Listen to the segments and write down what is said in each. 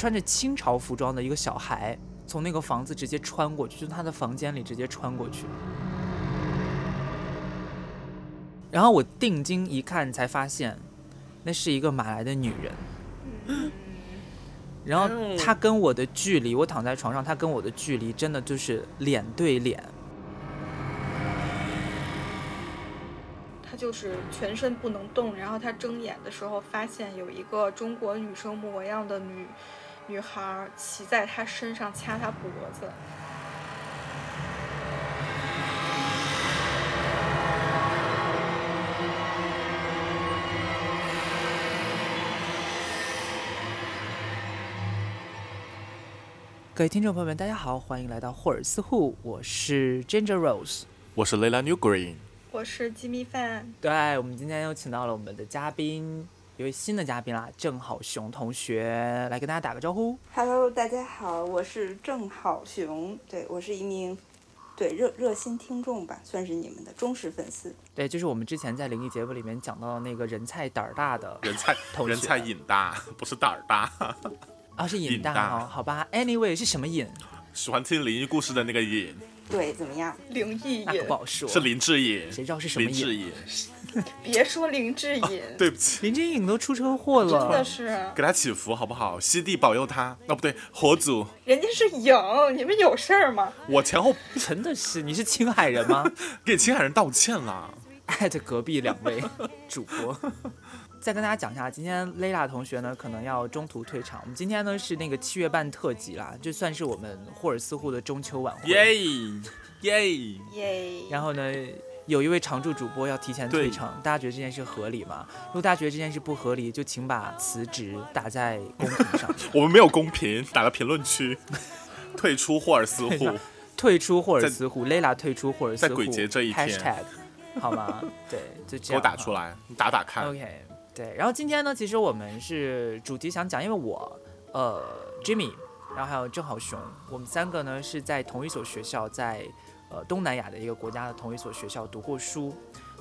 穿着清朝服装的一个小孩从那个房子直接穿过去，就他的房间里直接穿过去。然后我定睛一看，才发现那是一个马来的女人。然后她跟我的距离，我躺在床上，她跟我的距离真的就是脸对脸。她就是全身不能动，然后她睁眼的时候，发现有一个中国女生模样的女女孩骑在他身上掐他脖子。各位听众朋友们，大家好，欢迎来到霍尔斯户，我是 Ginger Rose，我是 Layla New Green，我是鸡米饭。对，我们今天又请到了我们的嘉宾，一位新的嘉宾啦，郑好雄同学，来跟大家打个招呼。Hello，大家好，我是郑好雄，对我是一名对热热心听众吧，算是你们的忠实粉丝。对，就是我们之前在灵异节目里面讲到的那个人菜胆儿大的人菜同学人菜瘾大，不是胆儿大。啊，是瘾大哦，好吧，Anyway 是什么瘾？喜欢听灵异故事的那个瘾对，怎么样？灵异那可瘾不，好说。是林志颖，谁知道是什么瘾？林志颖。别说林志颖，对不起，林志颖都出车祸了真的，是，给他祈福好不好？西帝保佑他。哦，不对，火祖，人家是影，你们有事儿吗？我前后 真的是你是青海人吗？给青海人道歉了。艾特隔壁两位主播。再跟大家讲一下，今天 Layla 同学呢可能要中途退场。我们今天呢是那个七月半特辑啦，就算是我们霍尔斯户的中秋晚会。耶耶！耶！然后呢，有一位常驻主播要提前退场，大家觉得这件事合理吗？如果大家觉得这件事不合理，就请把辞职打在公屏上，我们没有公屏，打个评论区，退出霍尔斯户。退出霍尔斯户，Layla 退出霍尔斯户，在鬼节这一天 hashtag 好吗？对，就这给我样。打出来，你打打看。OK，对，然后今天呢，其实我们是主题想讲，因为我呃 Jimmy，然后还有郑好雄，我们三个呢是在同一所学校，在呃东南亚的一个国家的同一所学校读过书，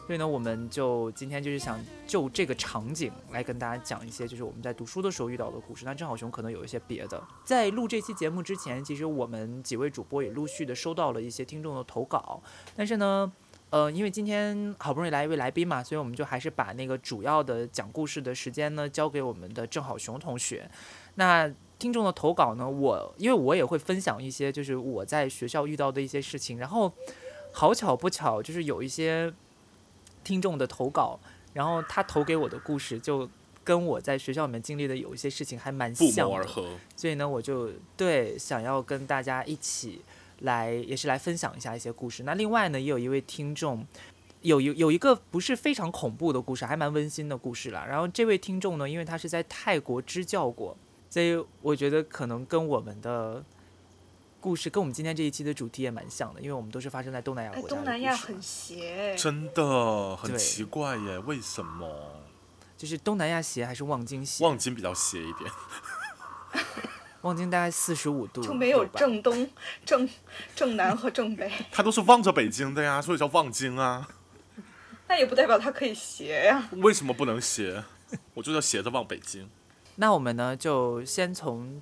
所以呢，我们就今天就是想就这个场景来跟大家讲一些，就是我们在读书的时候遇到的故事。那郑好雄可能有一些别的。在录这期节目之前，其实我们几位主播也陆续的收到了一些听众的投稿，但是呢。呃，因为今天好不容易来一位来宾嘛，所以我们就还是把那个主要的讲故事的时间呢交给我们的郑好雄同学。那听众的投稿呢，我因为我也会分享一些就是我在学校遇到的一些事情，然后好巧不巧，就是有一些听众的投稿，然后他投给我的故事就跟我在学校里面经历的有一些事情还蛮不像的，谋而合。所以呢，我就对想要跟大家一起来，也是来分享一下一些故事。那另外呢，也有一位听众。有有有一个不是非常恐怖的故事，还蛮温馨的故事啦。然后这位听众呢，因为他是在泰国支教过，所以我觉得可能跟我们的故事，跟我们今天这一期的主题也蛮像的，因为我们都是发生在东南亚哎，国家东南亚故事嘛很邪，真的很奇怪耶，为什么？就是东南亚邪还是望京邪？望京比较邪一点。望京大概四十五度，就没有正东、正正南和正北，它都是望着北京的呀，所以叫望京啊。那也不代表它可以斜呀。为什么不能斜？我就叫斜着望北京。那我们呢，就先从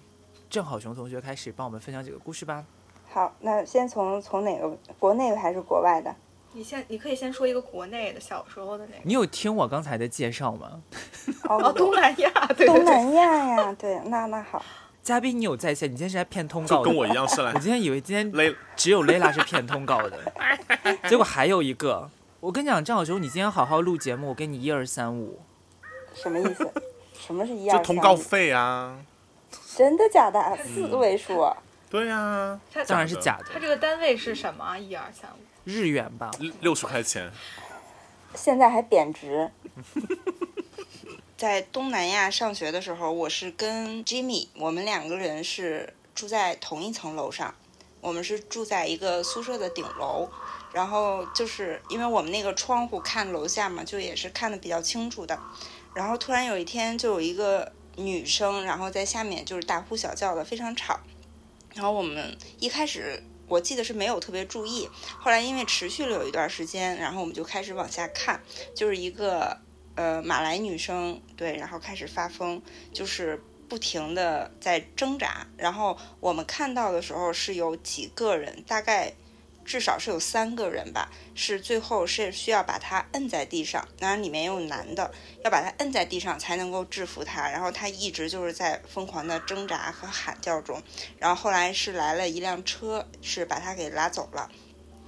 郑好雄同学开始，帮我们分享几个故事吧。好，那先从从哪个国内的还是国外的？你先，你可以先说一个国内的小时候的那个。你有听我刚才的介绍吗？哦，哦，东南亚，对对对，东南亚呀，对，那那好，嘉宾，你有在线？你今天是来骗通告的？就跟我一样是来 我今天以为今天雷只有 Layla 是骗通告的，结果还有一个。我跟你讲，郑好雄，你今天好好录节目，我给你一二三五。什么意思？什么是一就通二三五？告费啊。真的假的？四位数？对呀、它当然是假的，它这个单位是什么啊？一二三五。日元吧。六六十块钱。现在还贬值。在东南亚上学的时候，我是跟 Jimmy，我们两个人是住在同一层楼上，我们是住在一个宿舍的顶楼。然后就是因为我们那个窗户看楼下嘛，就也是看的比较清楚的。然后突然有一天，就有一个女生，然后在下面就是大呼小叫的，非常吵。然后我们一开始我记得是没有特别注意，后来因为持续了有一段时间，然后我们就开始往下看，就是一个呃马来女生，对，然后开始发疯，就是不停的在挣扎。然后我们看到的时候是有几个人，大概至少是有三个人吧，是最后是需要把他摁在地上，当然里面也有男的，要把他摁在地上才能够制服他。然后他一直就是在疯狂的挣扎和喊叫中。然后后来是来了一辆车，是把他给拉走了。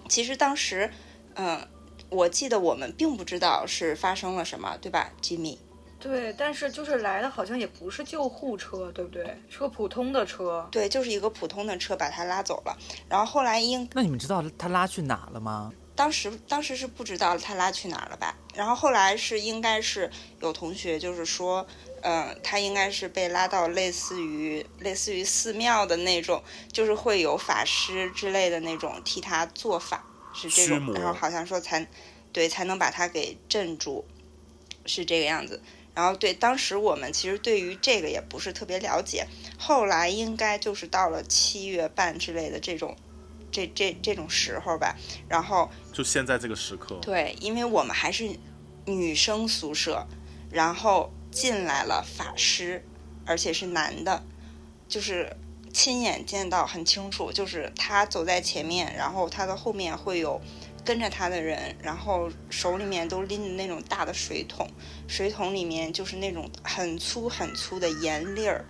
其实当时，嗯。我记得我们并不知道是发生了什么，对吧，吉米？对，但是就是来的好像也不是救护车，对不对？是个普通的车。对，就是一个普通的车把他拉走了。然后后来应那你们知道他拉去哪了吗？当时当时是不知道他拉去哪了吧？然后后来是应该是有同学就是说，嗯，他应该是被拉到类似于类似于寺庙的那种，就是会有法师之类的那种替他做法。是这种，然后好像说才，对，才能把他给镇住，是这个样子。然后对，当时我们其实对于这个也不是特别了解。后来应该就是到了七月半之类的这种，这这这种时候吧。然后就现在这个时刻，对，因为我们还是女生宿舍，然后进来了法师，而且是男的，就是。亲眼见到很清楚，就是他走在前面，然后他的后面会有跟着他的人，然后手里面都拎着那种大的水桶，水桶里面就是那种很粗很粗的盐粒儿，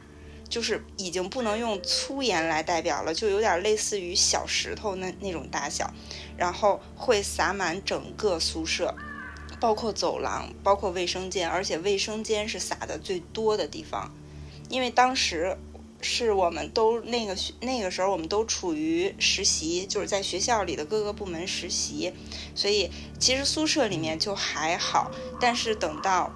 就是已经不能用粗盐来代表了，就有点类似于小石头那那种大小，然后会洒满整个宿舍，包括走廊，包括卫生间，而且卫生间是洒的最多的地方，因为当时。是我们都那个那个时候，我们都处于实习，就是在学校里的各个部门实习，所以其实宿舍里面就还好。但是等到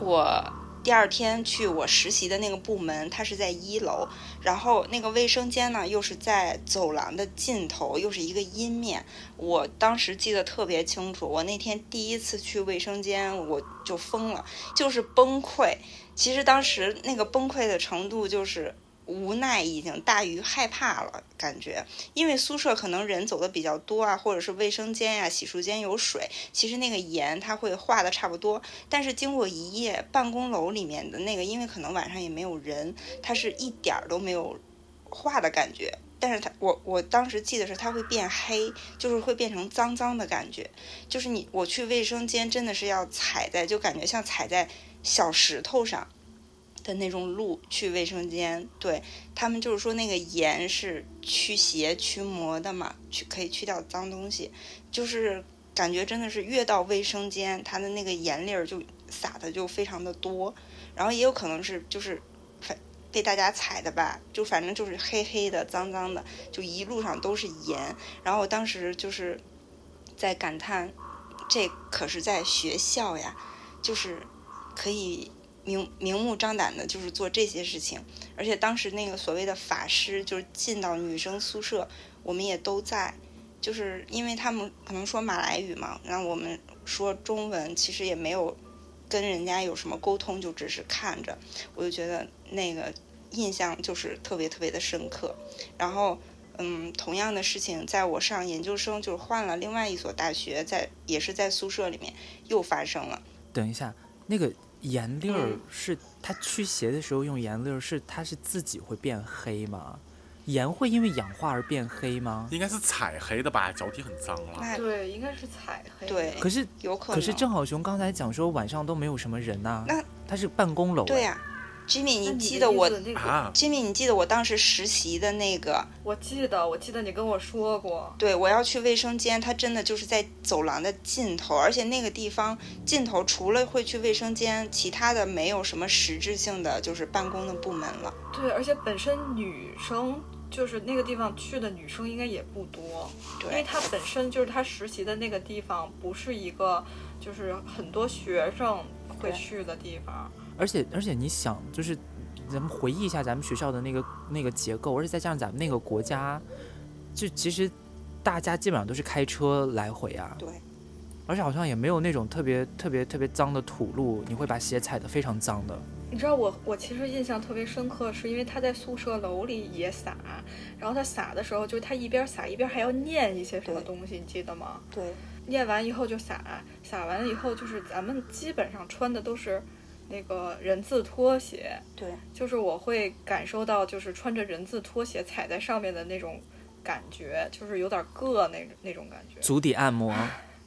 我第二天去我实习的那个部门，它是在一楼，然后那个卫生间呢又是在走廊的尽头，又是一个阴面。我当时记得特别清楚，我那天第一次去卫生间，我就疯了，就是崩溃。其实当时那个崩溃的程度就是。无奈已经大于害怕了，感觉，因为宿舍可能人走的比较多啊，或者是卫生间呀、洗漱间有水，其实那个盐它会化的差不多，但是经过一夜，办公楼里面的那个，因为可能晚上也没有人，它是一点儿都没有化的感觉，但是它，我我当时记得是它会变黑，就是会变成脏脏的感觉，就是你我去卫生间真的是要踩在，就感觉像踩在小石头上。的那种路去卫生间，对他们就是说那个盐是驱邪驱魔的嘛，去可以去掉脏东西，就是感觉真的是越到卫生间，它的那个盐粒儿就撒的就非常的多，然后也有可能是就是被大家踩的吧，就反正就是黑黑的脏脏的，就一路上都是盐，然后我当时就是在感叹，这可是在学校呀，就是可以。明明目张胆的，就是做这些事情，而且当时那个所谓的法师，就是进到女生宿舍，我们也都在，就是因为他们可能说马来语嘛，然后我们说中文，其实也没有跟人家有什么沟通，就只是看着，我就觉得那个印象就是特别特别的深刻。然后，嗯，同样的事情，在我上研究生，就是换了另外一所大学，在也是在宿舍里面又发生了。等一下，那个。盐粒儿是它驱邪的时候用盐粒儿，是它是自己会变黑吗？盐会因为氧化而变黑吗？应该是踩黑的吧，脚底很脏了。对，应该是踩黑。对，可是有可能。可是郑好雄刚才讲说晚上都没有什么人呐。那他是办公楼。对呀。Jimmy，你记得我啊？Jimmy，你记得我当时实习的那个？我记得，我记得你跟我说过。对，我要去卫生间，它真的就是在走廊的尽头，而且那个地方尽头除了会去卫生间，其他的没有什么实质性的就是办公的部门了。对，而且本身女生就是那个地方去的女生应该也不多，因为它本身就是她实习的那个地方不是一个就是很多学生会去的地方。而且而且，你想，就是咱们回忆一下咱们学校的那个那个结构，而且再加上咱们那个国家，就其实大家基本上都是开车来回啊。对。而且好像也没有那种特别特别特别脏的土路，你会把鞋踩得非常脏的。你知道我我其实印象特别深刻，是因为他在宿舍楼里也撒，然后他撒的时候，就是他一边撒一边还要念一些什么东西，你记得吗？对。念完以后就撒，撒完了以后就是咱们基本上穿的都是。那个人字拖鞋，对，就是我会感受到，就是穿着人字拖鞋踩在上面的那种感觉，就是有点硌那那种感觉，足底按摩，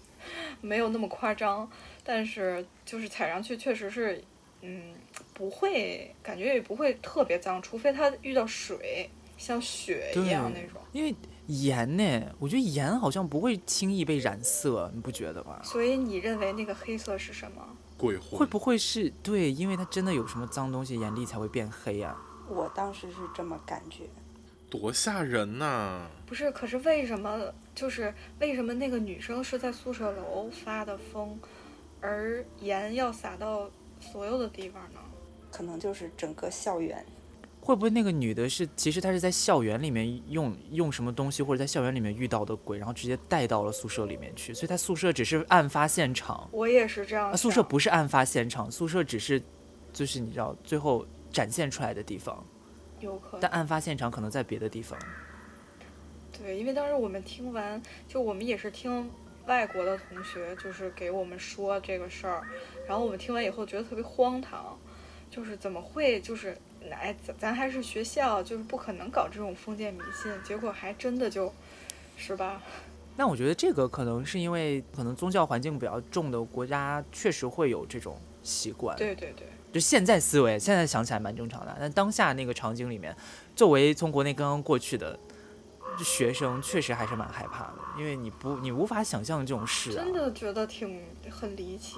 没有那么夸张，但是就是踩上去确实是，嗯，不会感觉也不会特别脏，除非它遇到水，像雪一样那种。因为盐呢，我觉得盐好像不会轻易被染色，你不觉得吗？所以你认为那个黑色是什么？鬼魂会不会是对？因为它真的有什么脏东西，眼力才会变黑啊？我当时是这么感觉。多吓人呐、不是，可是为什么就是为什么那个女生是在宿舍楼发的疯，而盐要撒到所有的地方呢？可能就是整个校园，会不会那个女的是其实她是在校园里面用用什么东西，或者在校园里面遇到的鬼，然后直接带到了宿舍里面去，所以她宿舍只是案发现场，我也是这样啊，宿舍不是案发现场，宿舍只是就是你知道最后展现出来的地方，有可能但案发现场可能在别的地方。对，因为当时我们听完，就我们也是听外国的同学，就是给我们说这个事儿，然后我们听完以后觉得特别荒唐，就是怎么会就是哎，咱咱还是学校，就是不可能搞这种封建迷信，结果还真的就，是吧？那我觉得这个可能是因为可能宗教环境比较重的国家，确实会有这种习惯。对对对，就现在思维，现在想起来蛮正常的。但当下那个场景里面，作为从国内刚刚过去的学生，确实还是蛮害怕的，因为你不你无法想象这种事啊真。的觉得挺很离奇。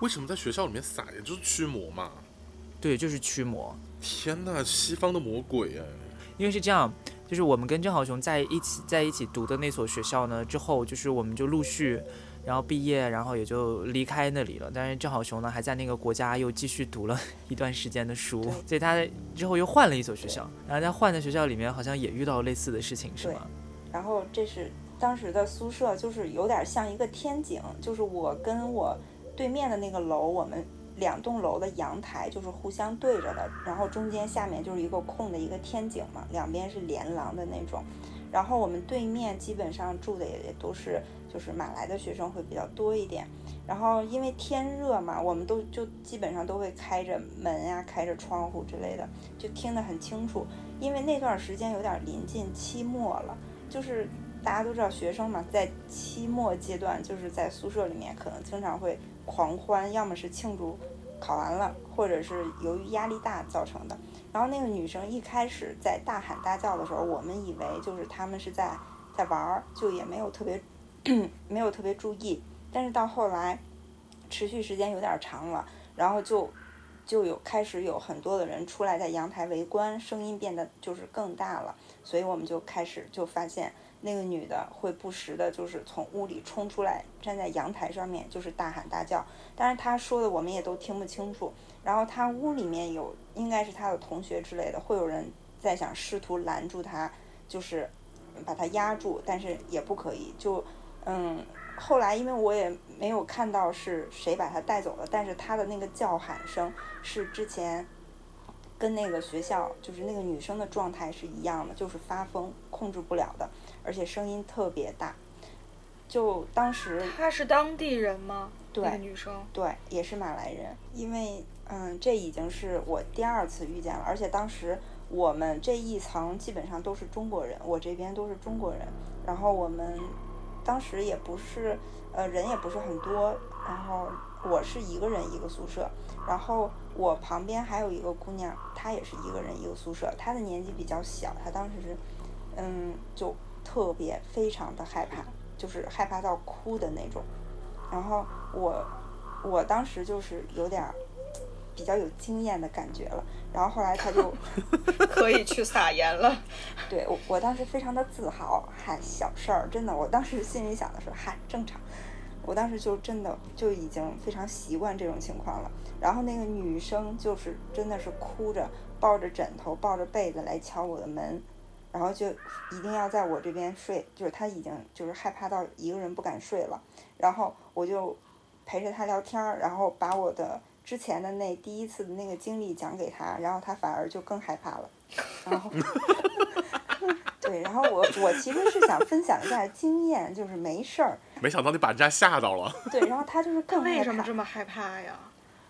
为什么在学校里面撒盐？就是驱魔嘛。对，就是驱魔。天呐，西方的魔鬼哎！因为是这样，就是我们跟郑好雄在一起在一起读的那所学校呢，之后就是我们就陆续，然后毕业，然后也就离开那里了。但是郑好雄呢，还在那个国家又继续读了一段时间的书，所以他之后又换了一所学校，然后在换的学校里面好像也遇到类似的事情，是对吗？然后这是当时的宿舍，就是有点像一个天井，就是我跟我对面的那个楼，我们两栋楼的阳台就是互相对着的，然后中间下面就是一个空的一个天井嘛，两边是连廊的那种。然后我们对面基本上住的也也都是就是马来的学生会比较多一点。然后因为天热嘛，我们都就基本上都会开着门呀、开着窗户之类的，就听得很清楚。因为那段时间有点临近期末了。就是大家都知道，学生嘛，在期末阶段，就是在宿舍里面可能经常会狂欢，要么是庆祝考完了，或者是由于压力大造成的。然后那个女生一开始在大喊大叫的时候，我们以为就是他们是在在玩儿，就也没有特别 没有特别注意。但是到后来，持续时间有点长了，然后就就有开始有很多的人出来在阳台围观，声音变得就是更大了。所以我们就开始就发现那个女的会不时的，就是从屋里冲出来，站在阳台上面，就是大喊大叫。当然她说的我们也都听不清楚。然后她屋里面有应该是她的同学之类的，会有人在想试图拦住她，就是把她压住，但是也不可以。就嗯，后来因为我也没有看到是谁把她带走了，但是她的那个叫喊声是之前。跟那个学校就是那个女生的状态是一样的，就是发疯控制不了的，而且声音特别大。就当时她是当地人吗？对那个女生。对也是马来人，因为嗯，这已经是我第二次遇见了，而且当时我们这一层基本上都是中国人，我这边都是中国人，然后我们当时也不是呃人也不是很多，然后我是一个人一个宿舍，然后我旁边还有一个姑娘，她也是一个人一个宿舍，她的年纪比较小，她当时是嗯就特别非常的害怕，就是害怕到哭的那种。然后我我当时就是有点儿比较有经验的感觉了，然后后来他就 可以去撒盐了。对我我当时非常的自豪，嗨小事儿，真的，我当时心里想的是嗨正常。我当时就真的就已经非常习惯这种情况了。然后那个女生就是真的是哭着抱着枕头抱着被子来敲我的门，然后就一定要在我这边睡，就是他已经就是害怕到一个人不敢睡了。然后我就陪着他聊天儿，然后把我的之前的那第一次的那个经历讲给他，然后他反而就更害怕了。然后 对，然后我我其实是想分享一下经验，就是没事儿。没想到你把人家吓到了。对，然后他就是更害怕为什么这。么害怕呀？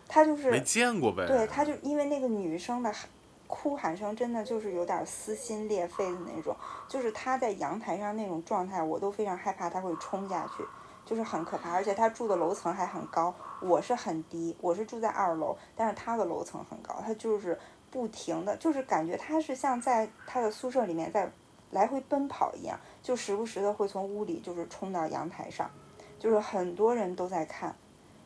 他就是没见过呗。对，他就因为那个女生的喊哭喊声真的就是有点撕心裂肺的那种，就是他在阳台上那种状态，我都非常害怕他会冲下去，就是很可怕。而且他住的楼层还很高，我是很低，我是住在二楼，但是他的楼层很高，他就是不停的，就是感觉他是像在他的宿舍里面在来回奔跑一样，就时不时的会从屋里就是冲到阳台上，就是很多人都在看，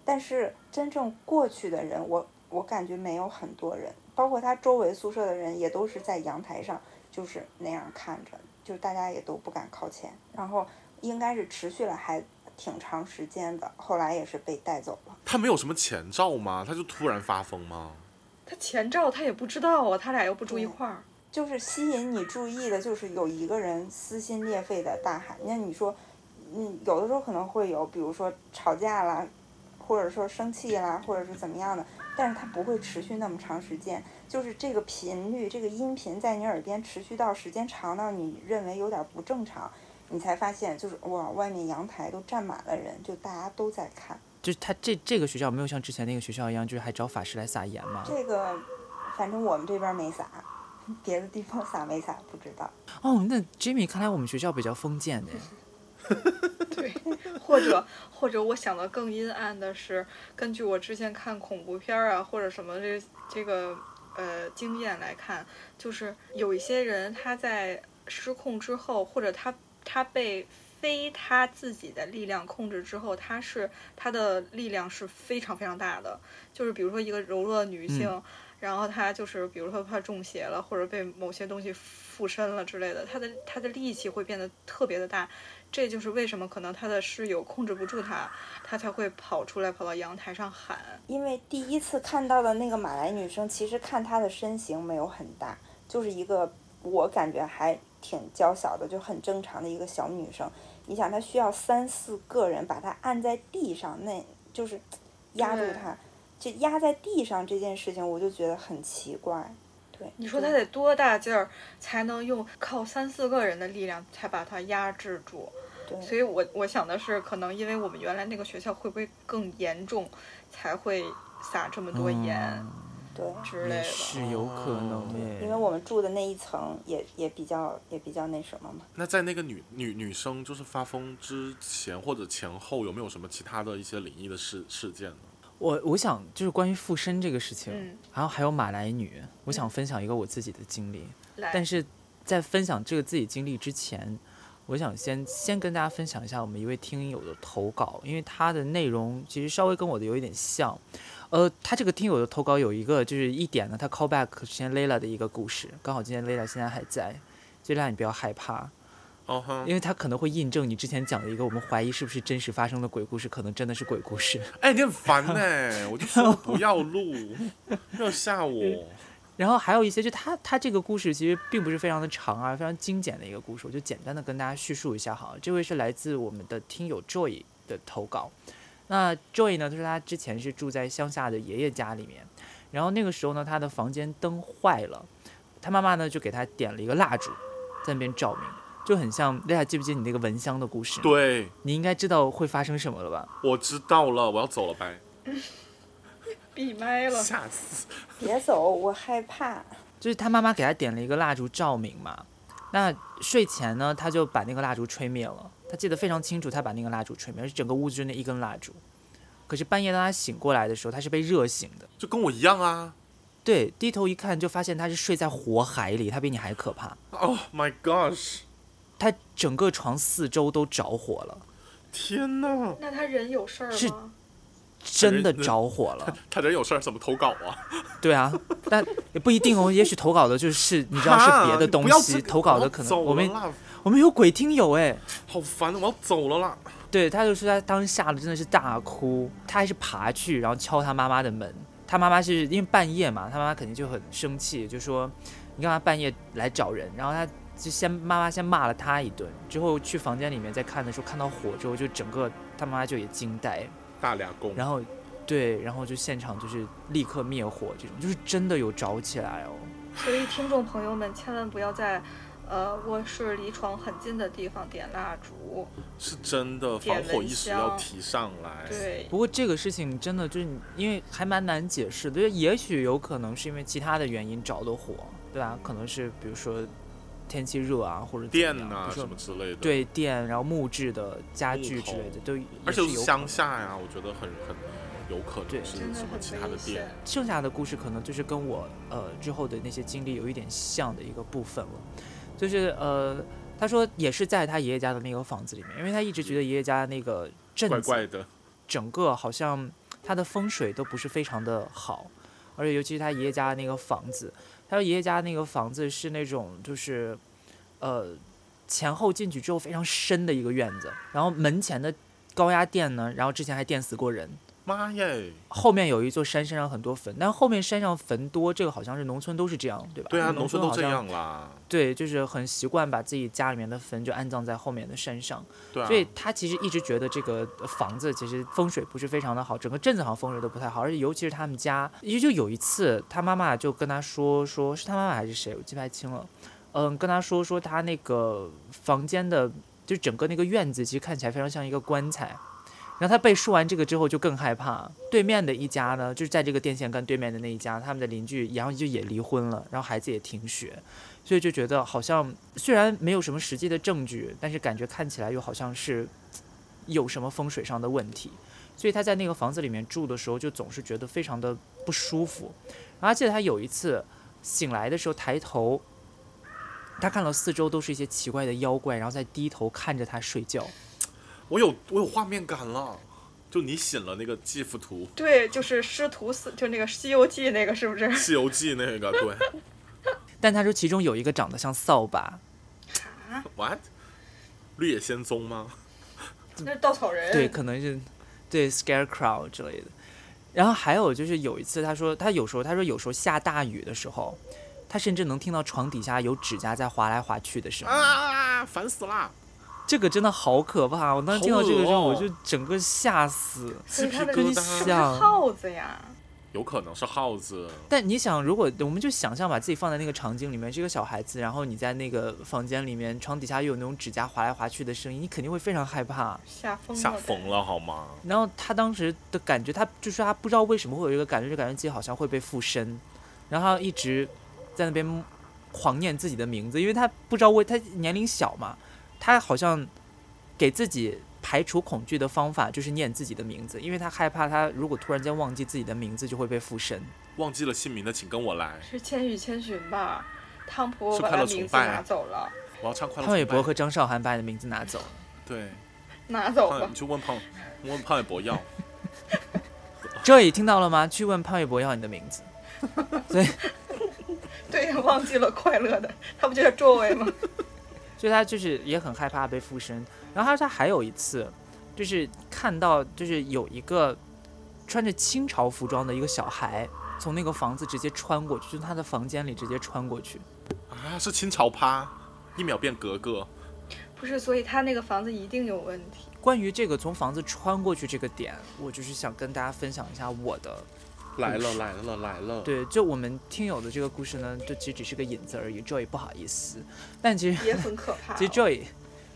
但是真正过去的人，我我感觉没有很多人。包括他周围宿舍的人也都是在阳台上，就是那样看着，就大家也都不敢靠前。然后应该是持续了还挺长时间的，后来也是被带走了。他没有什么前兆吗？他就突然发疯吗？他前兆他也不知道啊，他俩又不住一块儿。就是吸引你注意的，就是有一个人撕心裂肺的大喊。那你说，嗯，有的时候可能会有，比如说吵架啦，或者说生气啦，或者是怎么样的。但是它不会持续那么长时间，就是这个频率，这个音频在你耳边持续到时间长到你认为有点不正常，你才发现就是哇，外面阳台都站满了人，就大家都在看。就是他这这个学校没有像之前那个学校一样，就是还找法师来撒盐吗？这个，反正我们这边没撒，别的地方撒没撒不知道。哦，那 Jimmy 看来我们学校比较封建的。对，或者或者我想的更阴暗的是，根据我之前看恐怖片儿啊或者什么这这个呃经验来看，就是有一些人他在失控之后，或者他他被非他自己的力量控制之后，他是他的力量是非常非常大的。就是比如说一个柔弱的女性，然后她就是比如说她中邪了，或者被某些东西附身了之类的，她的她的力气会变得特别的大。这就是为什么可能他的室友控制不住他，他才会跑出来跑到阳台上喊。因为第一次看到的那个马来女生，其实看她的身形没有很大，就是一个我感觉还挺娇小的，就很正常的一个小女生。你想，她需要三四个人把她按在地上，那就是压住她，就压在地上这件事情，我就觉得很奇怪。对，你说他得多大劲儿才能用靠三四个人的力量才把他压制住？所以，我我想的是，可能因为我们原来那个学校会不会更严重，才会撒这么多盐，对之类的，是有可能的。因为我们住的那一层也也比较也比较那什么嘛。那在那个女女女生就是发疯之前或者前后，有没有什么其他的一些灵异的事事件呢？我我想就是关于附身这个事情，嗯，然后还有马来女，我想分享一个我自己的经历。来，但是在分享这个自己经历之前。我想先先跟大家分享一下我们一位听友的投稿，因为他的内容其实稍微跟我的有一点像。呃，他这个听友的投稿有一个就是一点呢，他 call back 之前 Layla 的一个故事，刚好今天 Layla 现在还在，Layla 你不要害怕，因为他可能会印证你之前讲的一个我们怀疑是不是真实发生的鬼故事，可能真的是鬼故事。哎，你很烦呢，我就说不要录，要吓我。然后还有一些，就他他这个故事其实并不是非常的长啊，非常精简的一个故事，我就简单的跟大家叙述一下哈。这位是来自我们的听友 Joy 的投稿。那 Joy 呢，他说他之前是住在乡下的爷爷家里面，然后那个时候呢，他的房间灯坏了，他妈妈呢就给他点了一个蜡烛，在那边照明，就很像。大家记不记得你那个蚊香的故事？对，你应该知道会发生什么了吧？我知道了，我要走了，拜。闭麦了，吓死！别走，我害怕。就是他妈妈给他点了一个蜡烛照明嘛，那睡前呢，他就把那个蜡烛吹灭了。他记得非常清楚，他把那个蜡烛吹灭，而且整个屋子就那一根蜡烛。可是半夜当他醒过来的时候，他是被热醒的，就跟我一样啊。对，低头一看就发现他是睡在火海里，他比你还可怕。Oh my gosh！他整个床四周都着火了。天哪！那他人有事儿吗？真的着火了，他人有事儿怎么投稿啊？对啊，但也不一定哦，也许投稿的就是你知道是别的东西，投稿的可能我们我们有鬼听友哎，好烦，我要走了啦。对，他就说他当时吓得真的是大哭，他还是爬去然后敲他妈妈的门，他妈妈是因为半夜嘛，他妈妈肯定就很生气，就说你干嘛半夜来找人？然后他就先妈妈先骂了他一顿，之后去房间里面再看的时候，看到火之后，就整个他妈妈就也惊呆。大俩工，然后，对，然后就现场就是立刻灭火，这种就是真的有着起来哦。所以听众朋友们千万不要在呃卧室离床很近的地方点蜡烛，是真的防火意识要提上来。，对，不过这个事情真的就是因为还蛮难解释的，也许有可能是因为其他的原因着的火，对吧？可能是比如说天气热啊，或者电啊什么之类的。，对电，然后木质的家具之类的都而且是乡下呀，我觉得很很有可对能是什么其他的店。。剩下的故事可能就是跟我呃之后的那些经历有一点像的一个部分了，就是呃他说也是在他爷爷家的那个房子里面，因为他一直觉得爷爷家那个镇子怪怪的，整个好像他的风水都不是非常的好，而且尤其是他爷爷家的那个房子，他说爷爷家那个房子是那种就是呃前后进去之后非常深的一个院子，然后门前的高压电呢，然后之前还电死过人。妈耶！后面有一座山，山上很多坟，但后面山上坟多，这个好像是农村都是这样，对吧？对啊，农农村都这。样啦。对，就是很习惯把自己家里面的坟就安葬在后面的山上，对啊，所以他其实一直觉得这个房子其实风水不是非常的好，整个镇子好像风水都不太好，而且尤其是他们家，也就有一次他妈妈就跟他说，说是他妈妈还是谁，我记不太清了，嗯，跟他说说他那个房间的，就整个那个院子其实看起来非常像一个棺材。然后他被说完这个之后就更害怕。对面的一家呢，就是在这个电线杆对面的那一家，他们的邻居然后就也离婚了，然后孩子也停学，所以就觉得好像虽然没有什么实际的证据，但是感觉看起来又好像是有什么风水上的问题。所以他在那个房子里面住的时候，就总是觉得非常的不舒服。然后记得他有一次醒来的时候抬头，他看到四周都是一些奇怪的妖怪，然后在低头看着他睡觉。我有我有画面感了，就你醒了那个继父图，对，就是师徒四，就那个《西游记》那个是不是？《西游记》那个对 但他说其中有一个长得像扫把，啊，what？绿野仙踪吗？那是稻草人。对，可能是对 scarecrow 之类的。然后还有就是有一次，他说他有时候他说有时候下大雨的时候，他甚至能听到床底下有指甲在划来划去的声音。啊，烦死啦！这个真的好可怕！我当时听到这个之后，我就整个吓死。是不是像耗子呀？有可能是耗子，但你想，如果我们就想象把自己放在那个场景里面，是一个小孩子，然后你在那个房间里面，床底下又有那种指甲划来划去的声音，你肯定会非常害怕。吓疯了。吓疯。了好吗？然后他当时的感觉，他就是他不知道为什么会有一个感觉，就感觉自己好像会被附身，然后他一直在那边狂念自己的名字，因为他不知道为他年龄小嘛，他好像给自己排除恐惧的方法就是念自己的名字，因为他害怕他如果突然间忘记自己的名字就会被附身。忘记了姓名的请跟我来，是《千与千寻》吧？汤婆把是快乐他名字拿走了，我要唱快乐潘玮崇拜柏和张韶涵把你的名字拿走了。对，拿走吧胖你。去问胖问潘玮柏要，Joy 听到了吗？去问潘玮柏要你的名字。所以对，忘记了快乐的，他不就叫 Joy 吗？所以他就是也很害怕被附身。然后他说他还有一次，就是看到就是有一个穿着清朝服装的一个小孩从那个房子直接穿过去，就是他的房间里直接穿过去。啊，是清朝趴，一秒变格格，不是，所以他那个房子一定有问题。关于这个从房子穿过去这个点，我就是想跟大家分享一下我的。来了来了来了，对，就我们听友的这个故事呢，就其实只是个引子而已，Joy 不好意思。但其实也很可怕、哦。其实 Joy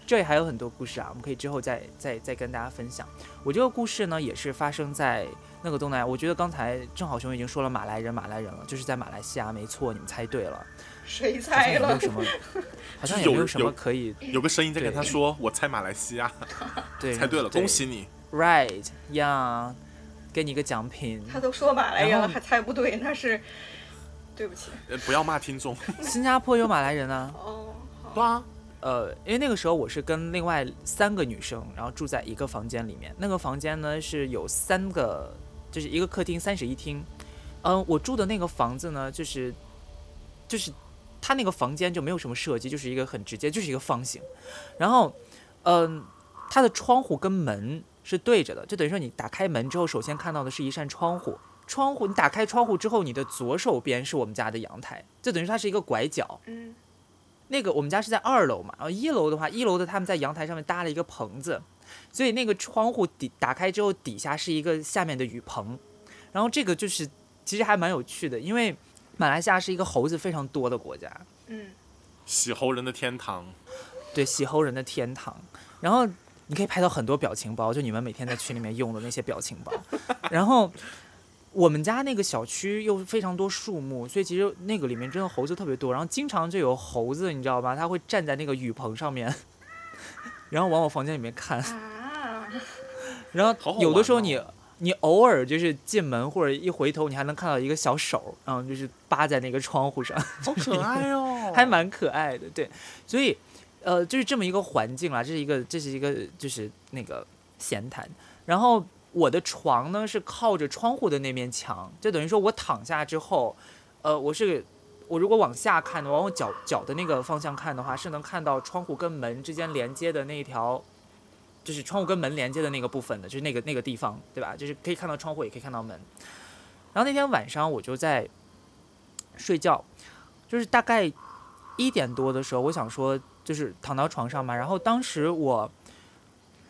Joy 还有很多故事啊，我们可以之后再再再跟大家分享。我这个故事呢，也是发生在那个东南亚。我觉得刚才正好熊已经说了马来人，马来人了，就是在马来西亚，没错，你们猜对了。谁好像猜了？也没有什么，好像也有没有什么可以有个声音在跟对他说，我猜马来西亚，对。猜对了，恭喜你。！Right 呀、给你一个奖品。他都说马来人了，还猜不对，那是对不起。呃不要骂听众。新加坡有马来人啊。哦，好对啊，呃，因为那个时候我是跟另外三个女生，然后住在一个房间里面。那个房间呢是有三个，就是一个客厅、三室一厅。嗯、我住的那个房子呢，就是就是他那个房间就没有什么设计，就是一个很直接，就是一个方形。然后，嗯、它的窗户跟门是对着的，就等于说你打开门之后，首先看到的是一扇窗户。窗户，你打开窗户之后，你的左手边是我们家的阳台，就等于说它是一个拐角。嗯，那个我们家是在二楼嘛，然后一楼的话，一楼的他们在阳台上面搭了一个棚子，所以那个窗户底打开之后，底下是一个下面的雨棚，然后这个就是其实还蛮有趣的，因为马来西亚是一个猴子非常多的国家，嗯，洗猴人的天堂，对，洗猴人的天堂。然后你可以拍到很多表情包，就你们每天在群里面用的那些表情包。然后我们家那个小区又非常多树木，所以其实那个里面真的猴子特别多。然后经常就有猴子，你知道吧？它会站在那个雨棚上面，然后往我房间里面看。啊，然后有的时候你你偶尔就是进门或者一回头，你还能看到一个小手，然后就是扒在那个窗户上，好可爱哦，还蛮可爱的。对，所以呃，就是这么一个环境啦，这是一个这是一个就是那个闲谈。然后我的床呢是靠着窗户的那面墙，就等于说我躺下之后，呃，我是。我如果往下看的，往我脚脚的那个方向看的话，是能看到窗户跟门之间连接的那一条就是窗户跟门连接的那个部分的，就是那个那个地方，对吧？就是可以看到窗户，也可以看到门。然后那天晚上我就在睡觉，就是大概一点多的时候，我想说就是躺到床上嘛，然后当时我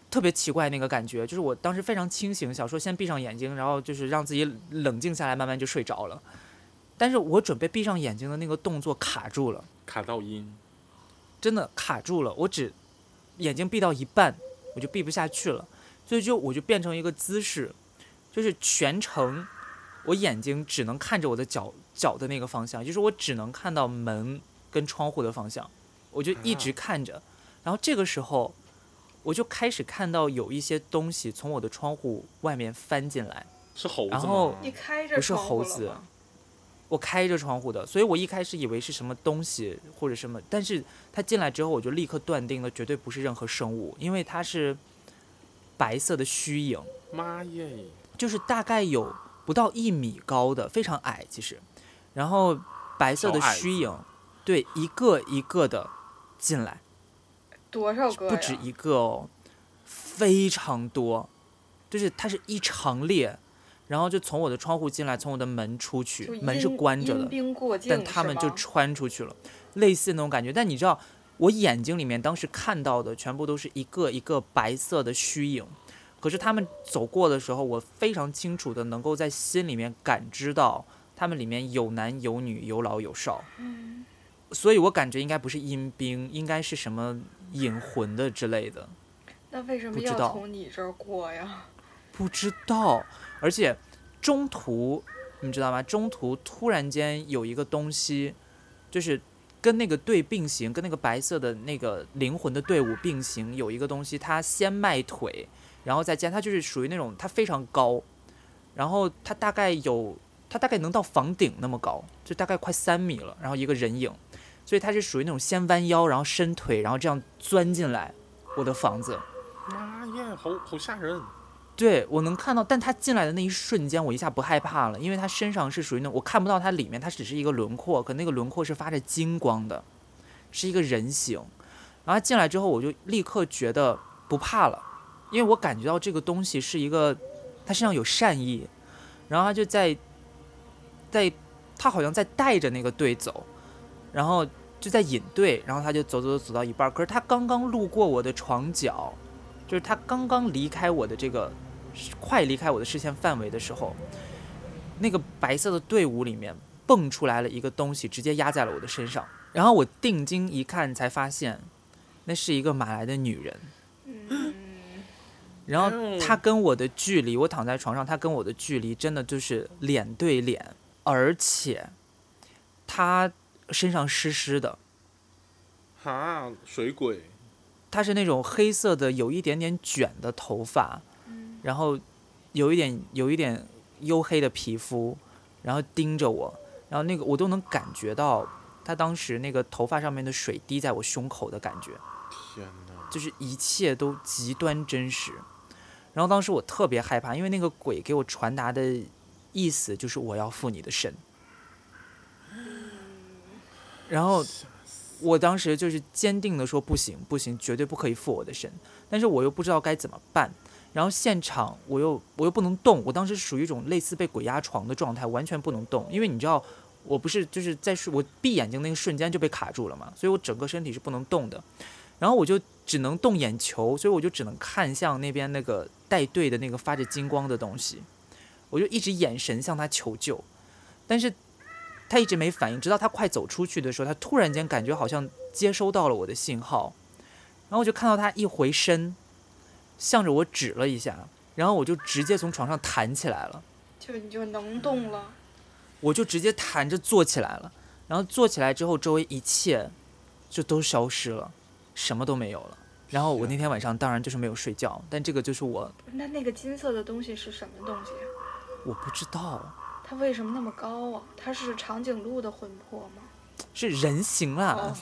特别奇怪那个感觉，就是我当时非常清醒，想说先闭上眼睛，然后就是让自己冷静下来，慢慢就睡着了。但是我准备闭上眼睛的那个动作卡住了。卡到音，真的卡住了，我只眼睛闭到一半，我就闭不下去了，所以就我就变成一个姿势，就是全程我眼睛只能看着我的脚脚的那个方向，就是我只能看到门跟窗户的方向，我就一直看着，然后这个时候我就开始看到有一些东西从我的窗户外面翻进来，是猴子吗？然后你开着不是猴子我开着窗户的，所以我一开始以为是什么东西或者什么，但是它进来之后，我就立刻断定了绝对不是任何生物，因为它是白色的虚影，妈耶！就是大概有不到一米高的，非常矮其实，然后白色的虚影，对，一个一个的进来，多少个？不止一个哦，非常多，就是它是一长列，然后就从我的窗户进来，从我的门出去，门是关着的但他们就穿出去了，类似那种感觉。但你知道，我眼睛里面当时看到的全部都是一个一个白色的虚影，可是他们走过的时候，我非常清楚的能够在心里面感知到，他们里面有男有女，有老有少。嗯所以我感觉应该不是阴兵，应该是什么引魂的之类的。那为什么要从你这儿过呀？不知道，而且中途你知道吗？中途突然间有一个东西，就是跟那个队并行，跟那个白色的那个灵魂的队伍并行，有一个东西，它先迈腿，然后再加，它就是属于那种它非常高，然后它大概有，它大概能到房顶那么高，就大概快三米了，然后一个人影，所以它是属于那种先弯腰，然后伸腿，然后这样钻进来我的房子。妈耶，好好吓人！对我能看到，但他进来的那一瞬间，我一下不害怕了，因为他身上是属于那种我看不到他里面，他只是一个轮廓，可那个轮廓是发着金光的，是一个人形。然后他进来之后，我就立刻觉得不怕了，因为我感觉到这个东西是一个，他身上有善意，然后他就在，在，他好像在带着那个队走，然后就在引队，然后他就走走走走到一半儿，可是他刚刚路过我的床角，就是他刚刚离开我的这个快离开我的视线范围的时候，那个白色的队伍里面蹦出来了一个东西，直接压在了我的身上。然后我定睛一看，才发现那是一个马来的女人。嗯，然后嗯她跟我的距离，我躺在床上，她跟我的距离真的就是脸对脸，而且她身上湿湿的，哈，水鬼，他是那种黑色的，有一点点卷的头发，然后有一点有一点黝黑的皮肤，然后盯着我，然后那个我都能感觉到他当时那个头发上面的水滴在我胸口的感觉，天哪！就是一切都极端真实。然后当时我特别害怕，因为那个鬼给我传达的意思就是我要附你的身。然后我当时就是坚定的说不行不行，绝对不可以附我的身，但是我又不知道该怎么办。然后现场我又我又不能动，我当时属于一种类似被鬼压床的状态，完全不能动，因为你知道我不是就是在是我闭眼睛那个瞬间就被卡住了嘛，所以我整个身体是不能动的。然后我就只能动眼球，所以我就只能看向那边那个带队的那个发着金光的东西，我就一直眼神向他求救，但是他一直没反应，直到他快走出去的时候，他突然间感觉好像接收到了我的信号，然后我就看到他一回身，向着我指了一下，然后我就直接从床上弹起来了，就你就能动了。我就直接弹着坐起来了，然后坐起来之后，周围一切就都消失了，什么都没有了。然后我那天晚上当然就是没有睡觉，但这个就是我那那个金色的东西是什么东西啊？我不知道它为什么那么高啊？它是长颈鹿的魂魄吗？是人形啊哦，，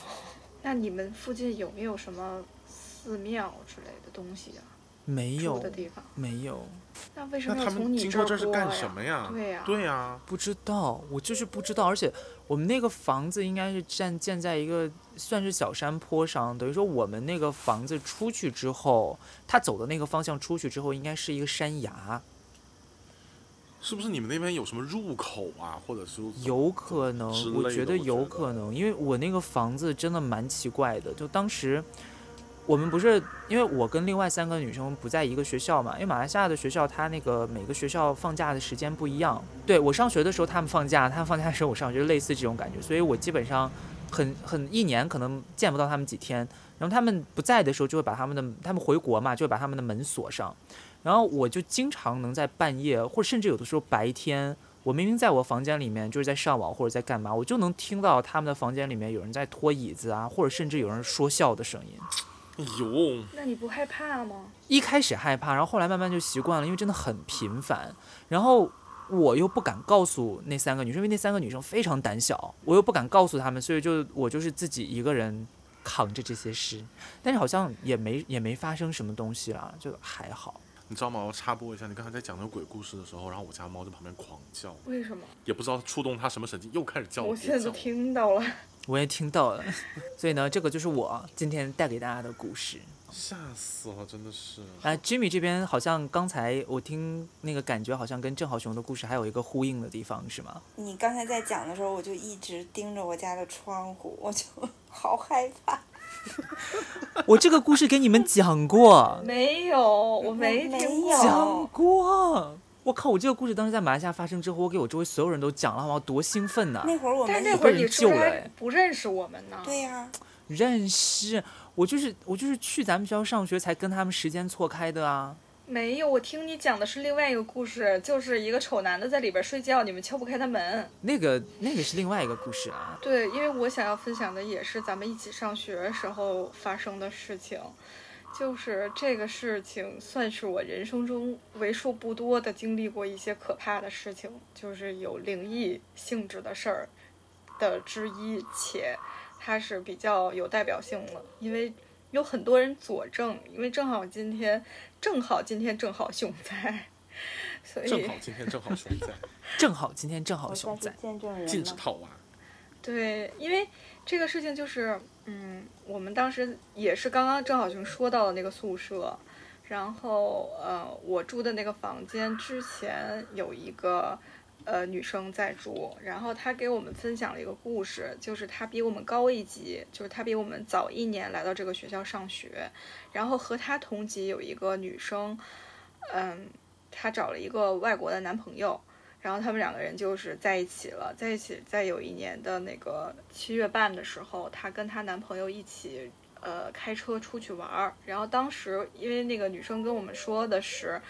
那你们附近有没有什么寺庙之类的东西啊？没有的地方？没有。那为什那他们么要从你经过这儿是过呀？干什么呀？对呀对呀，不知道，我就是不知道，而且我们那个房子应该是建建在一个算是小山坡上，等于说我们那个房子出去之后，他走的那个方向出去之后，应该是一个山崖，是不是你们那边有什么入口啊，或者是有可能，我觉得有可能，因为我那个房子真的蛮奇怪的，就当时。我们不是因为我跟另外三个女生不在一个学校嘛？因为马来西亚的学校，它那个每个学校放假的时间不一样。对我上学的时候他们放假，他们放假的时候我上学，就类似这种感觉。所以我基本上很很一年可能见不到他们几天。然后他们不在的时候，就会把他们的他们回国嘛，就会把他们的门锁上。然后我就经常能在半夜，或者甚至有的时候白天，我明明在我房间里面就是在上网或者在干嘛，我就能听到他们的房间里面有人在拖椅子啊，或者甚至有人说笑的声音。哎呦，那你不害怕吗？一开始害怕，然后后来慢慢就习惯了，因为真的很频繁。然后我又不敢告诉那三个女生，因为那三个女生非常胆小，我又不敢告诉她们，所以就我就是自己一个人扛着这些事。但是好像也没也没发生什么东西啦，就还好。你知道吗？我插播一下，你刚才在讲那个鬼故事的时候，然后我家猫在旁边狂叫，为什么？也不知道触动它什么神经，又开始叫。我现在都听到了。我也听到了，所以呢，这个就是我今天带给大家的故事。吓死了，真的是。啊，Jimmy 这边好像刚才我听那个感觉，好像跟郑好雄的故事还有一个呼应的地方，是吗？你刚才在讲的时候，我就一直盯着我家的窗户，我就 好害怕。我这个故事给你们讲过，没有，我没没听过讲过。我靠！我这个故事当时在马来西亚发生之后，我给我周围所有人都讲了，好吗？多兴奋呐！那会儿我们那会儿你救了哎不认识我们呢？对呀、认识我就是我就是去咱们学校上学才跟他们时间错开的啊。没有，我听你讲的是另外一个故事，就是一个丑男的在里边睡觉，你们敲不开他门。那个那个是另外一个故事啊。对，因为我想要分享的也是咱们一起上学时候发生的事情，就是这个事情算是我人生中为数不多的经历过一些可怕的事情，就是有灵异性质的事儿的之一，且它是比较有代表性的，因为有很多人佐证，因为正好今天正好今天正好熊在，所以正好今天正好熊在，正好今天正好熊在见证人禁止。套娃。对，因为这个事情就是，嗯，我们当时也是刚刚正好熊说到的那个宿舍，然后呃，我住的那个房间之前有一个呃女生在住，然后她给我们分享了一个故事，就是她比我们高一级，就是她比我们早一年来到这个学校上学，然后和她同级有一个女生，嗯，她找了一个外国的男朋友。然后他们两个人就是在一起了，在一起，在有一年的那个七月半的时候，她跟她男朋友一起，呃，开车出去玩儿。然后当时因为那个女生跟我们说的是，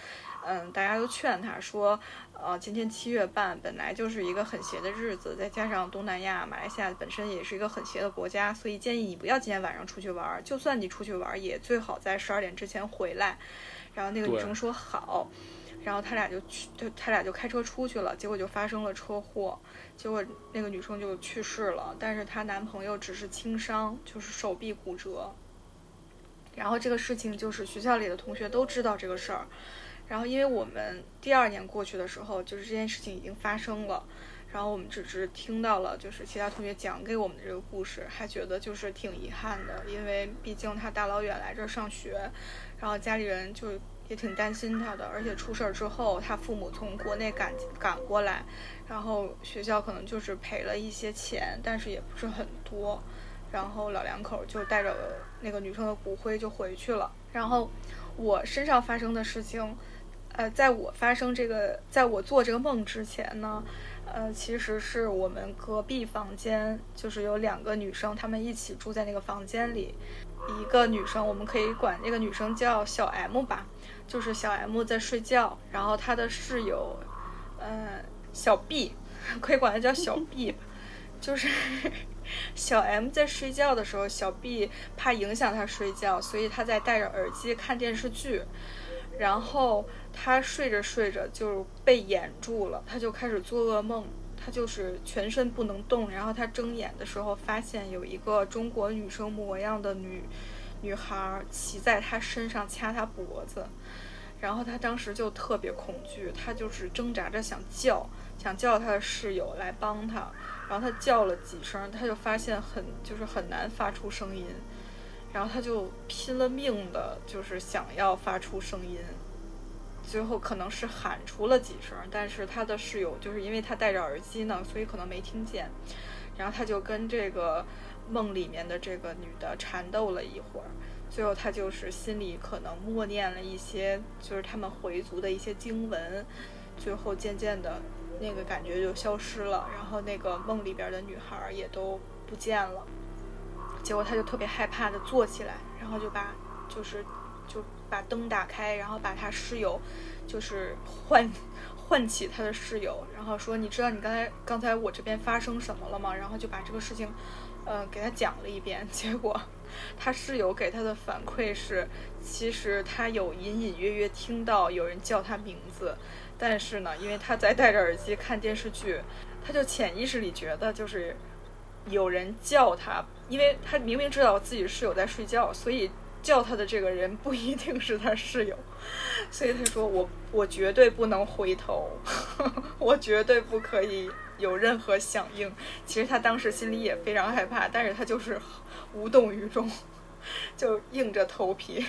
嗯，大家都劝他说，呃，今天七月半本来就是一个很邪的日子，再加上东南亚马来西亚本身也是一个很邪的国家，所以建议你不要今天晚上出去玩儿。就算你出去玩儿，也最好在十二点之前回来。然后那个女生说好。然后他俩就去，就他俩就开车出去了，结果就发生了车祸，结果那个女生就去世了，但是她男朋友只是轻伤，就是手臂骨折。然后这个事情就是学校里的同学都知道这个事儿，然后因为我们第二年过去的时候，就是这件事情已经发生了，然后我们只是听到了就是其他同学讲给我们的这个故事，还觉得就是挺遗憾的，因为毕竟他大老远来这儿上学，然后家里人就也挺担心他的，而且出事儿之后，他父母从国内赶赶过来，然后学校可能就是赔了一些钱，但是也不是很多，然后老两口就带着那个女生的骨灰就回去了。然后我身上发生的事情，呃，在我发生这个，在我做这个梦之前呢，呃，其实是我们隔壁房间，就是有两个女生，她们一起住在那个房间里。一个女生，我们可以管这个女生叫小 M 吧，就是小 M 在睡觉，然后她的室友，呃，小 B，可以管她叫小 B 吧，就是 小 M 在睡觉的时候，小 B 怕影响她睡觉，所以她在戴着耳机看电视剧，然后她睡着睡着就被掩住了，她就开始做噩梦。他就是全身不能动，然后他睁眼的时候发现有一个中国女生模样的女女孩骑在他身上掐他脖子，然后他当时就特别恐惧，他就是挣扎着想叫，想叫他的室友来帮他，然后他叫了几声，他就发现很就是很难发出声音，然后他就拼了命的，就是想要发出声音。最后可能是喊出了几声，但是他的室友就是因为他戴着耳机呢，所以可能没听见。然后他就跟这个梦里面的这个女的缠斗了一会儿，最后他就是心里可能默念了一些，就是他们回族的一些经文。最后渐渐的，那个感觉就消失了，然后那个梦里边的女孩也都不见了。结果他就特别害怕的坐起来，然后就把就是。就把灯打开，然后把他室友，就是唤唤起他的室友，然后说：“你知道你刚才刚才我这边发生什么了吗？”然后就把这个事情，呃，给他讲了一遍。结果他室友给他的反馈是，其实他有隐隐约约听到有人叫他名字，但是呢，因为他在戴着耳机看电视剧，他就潜意识里觉得就是有人叫他，因为他明明知道自己室友在睡觉，所以。叫他的这个人不一定是他室友，所以他说我我绝对不能回头，我绝对不可以有任何响应。其实他当时心里也非常害怕，但是他就是无动于衷，就硬着头皮。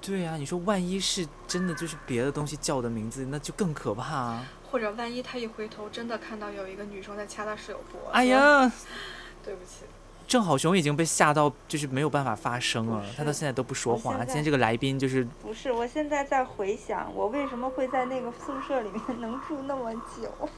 对呀，你说万一是真的就是别的东西叫的名字，那就更可怕啊。或者万一他一回头真的看到有一个女生在掐他室友脖子，哎呀，对不起。郑好雄已经被吓到，就是没有办法发声了。他到现在都不说话。今天这个来宾就是不是，我现在在回想，我为什么会在那个宿舍里面能住那么久。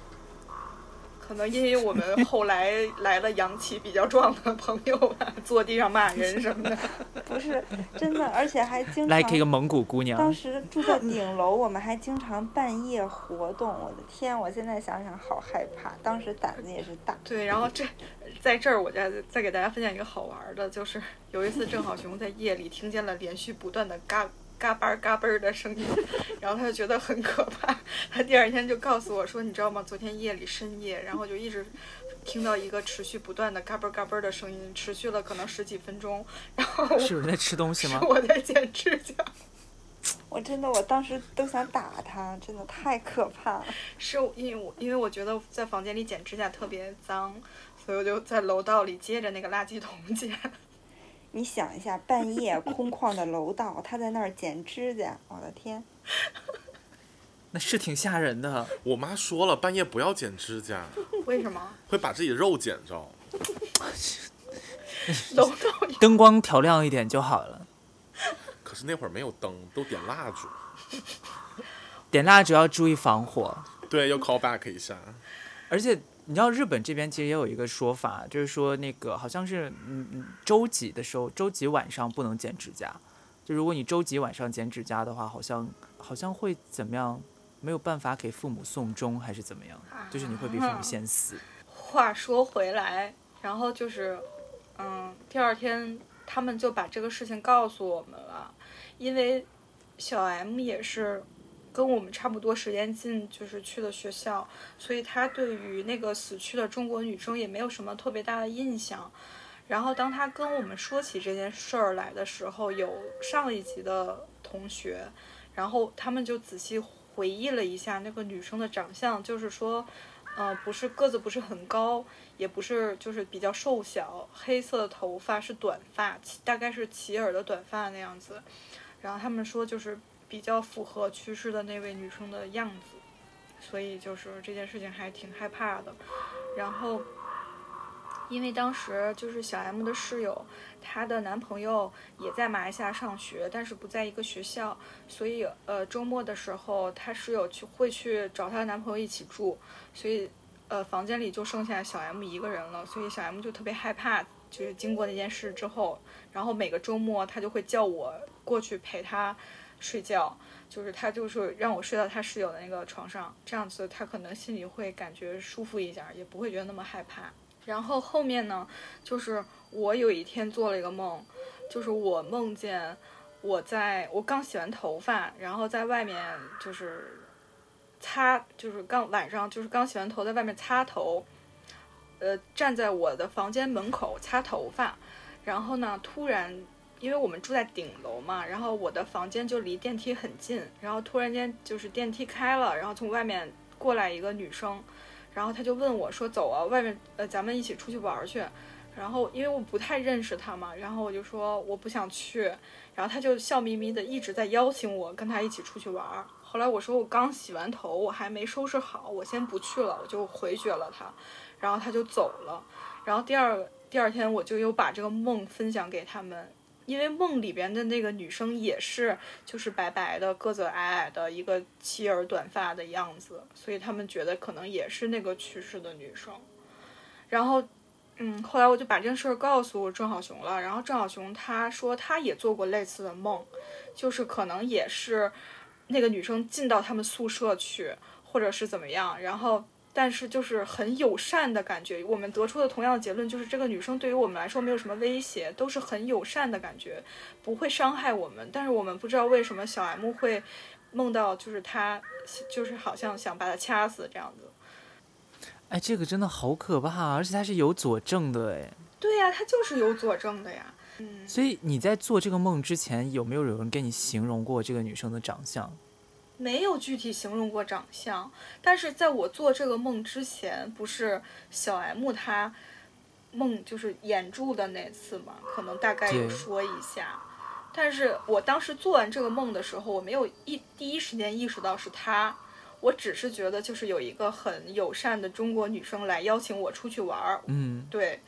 可能因为我们后来 来了阳气比较壮的朋友吧，坐地上骂人什么的。不是真的，而且还经常来一个蒙古姑娘。当时住在顶楼，我们还经常半夜活动。我的天，我现在想想好害怕。当时胆子也是大。对，然后这在这儿，我再再给大家分享一个好玩的，就是有一次郑好雄在夜里听见了连续不断的嘎。嘎嘣儿嘎嘣儿的声音，然后他就觉得很可怕。他第二天就告诉我说：“你知道吗？昨天夜里深夜，然后就一直听到一个持续不断的嘎嘣儿嘎嘣儿的声音，持续了可能十几分钟。”然后是有人在吃东西吗？我在剪指甲。我真的，我当时都想打他，真的太可怕了。是因为我因为我觉得在房间里剪指甲特别脏，所以我就在楼道里接着那个垃圾桶剪。你想一下，半夜空旷的楼道，他在那儿剪指甲，我的天，那是挺吓人的。我妈说了，半夜不要剪指甲。为什么？会把自己肉剪着。楼道灯光调亮一点就好了。可是那会儿没有灯，都点蜡烛。点蜡烛要注意防火。对，要 call back 一下。而且。你知道日本这边其实也有一个说法，就是说那个好像是嗯嗯周几的时候，周几晚上不能剪指甲。就如果你周几晚上剪指甲的话，好像好像会怎么样？没有办法给父母送终还是怎么样？就是你会比父母先死。话说回来，然后就是嗯，第二天他们就把这个事情告诉我们了，因为小 M 也是。跟我们差不多时间进，就是去的学校，所以他对于那个死去的中国女生也没有什么特别大的印象。然后当他跟我们说起这件事儿来的时候，有上一级的同学，然后他们就仔细回忆了一下那个女生的长相，就是说，呃，不是个子不是很高，也不是就是比较瘦小，黑色的头发是短发，大概是齐耳的短发那样子。然后他们说就是。比较符合去世的那位女生的样子，所以就是这件事情还挺害怕的。然后，因为当时就是小 M 的室友，她的男朋友也在马来西亚上学，但是不在一个学校，所以呃周末的时候，她室友去会去找她的男朋友一起住，所以呃，房间里就剩下小 M 一个人了，所以小 M 就特别害怕。就是经过那件事之后，然后每个周末他就会叫我过去陪他睡觉，就是他就是让我睡到他室友的那个床上，这样子他可能心里会感觉舒服一点，也不会觉得那么害怕。然后后面呢，就是我有一天做了一个梦，就是我梦见我在我刚洗完头发，然后在外面就是擦，就是刚晚上就是刚洗完头，在外面擦头。呃，站在我的房间门口擦头发，然后呢，突然，因为我们住在顶楼嘛，然后我的房间就离电梯很近，然后突然间就是电梯开了，然后从外面过来一个女生，然后她就问我说：“走啊，外面呃，咱们一起出去玩去。”然后因为我不太认识她嘛，然后我就说我不想去，然后她就笑眯眯的一直在邀请我跟她一起出去玩。后来我说我刚洗完头，我还没收拾好，我先不去了，我就回绝了她。然后她就走了，然后第二第二天我就又把这个梦分享给他们，因为梦里边的那个女生也是就是白白的个子矮矮的一个齐耳短发的样子，所以他们觉得可能也是那个去世的女生。然后，嗯，后来我就把这事儿告诉郑小熊了，然后郑小熊他说他也做过类似的梦，就是可能也是那个女生进到他们宿舍去，或者是怎么样，然后。但是就是很友善的感觉，我们得出的同样的结论就是这个女生对于我们来说没有什么威胁，都是很友善的感觉，不会伤害我们。但是我们不知道为什么小 M 会梦到就是她，就是好像想把她掐死这样子。哎，这个真的好可怕，而且它是有佐证的哎。对呀，它就是有佐证的呀。嗯。所以你在做这个梦之前，有没有有人跟你形容过这个女生的长相？没有具体形容过长相，但是在我做这个梦之前，不是小 M 她梦就是眼住的那次嘛，可能大概有说一下。但是我当时做完这个梦的时候，我没有一第一时间意识到是她，我只是觉得就是有一个很友善的中国女生来邀请我出去玩儿。嗯，对。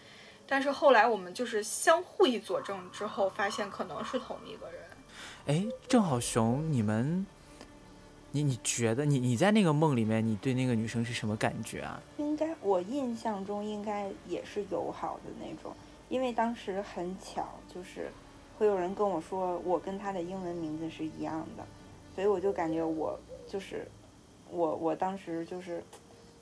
但是后来我们就是相互一佐证之后，发现可能是同一个人。哎，正好熊，你们。你你觉得你你在那个梦里面，你对那个女生是什么感觉啊？应该我印象中应该也是友好的那种，因为当时很巧，就是会有人跟我说我跟她的英文名字是一样的，所以我就感觉我就是我我当时就是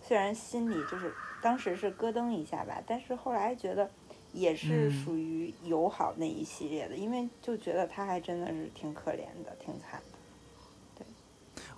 虽然心里就是当时是咯噔一下吧，但是后来觉得也是属于友好那一系列的，因为就觉得她还真的是挺可怜的，挺惨。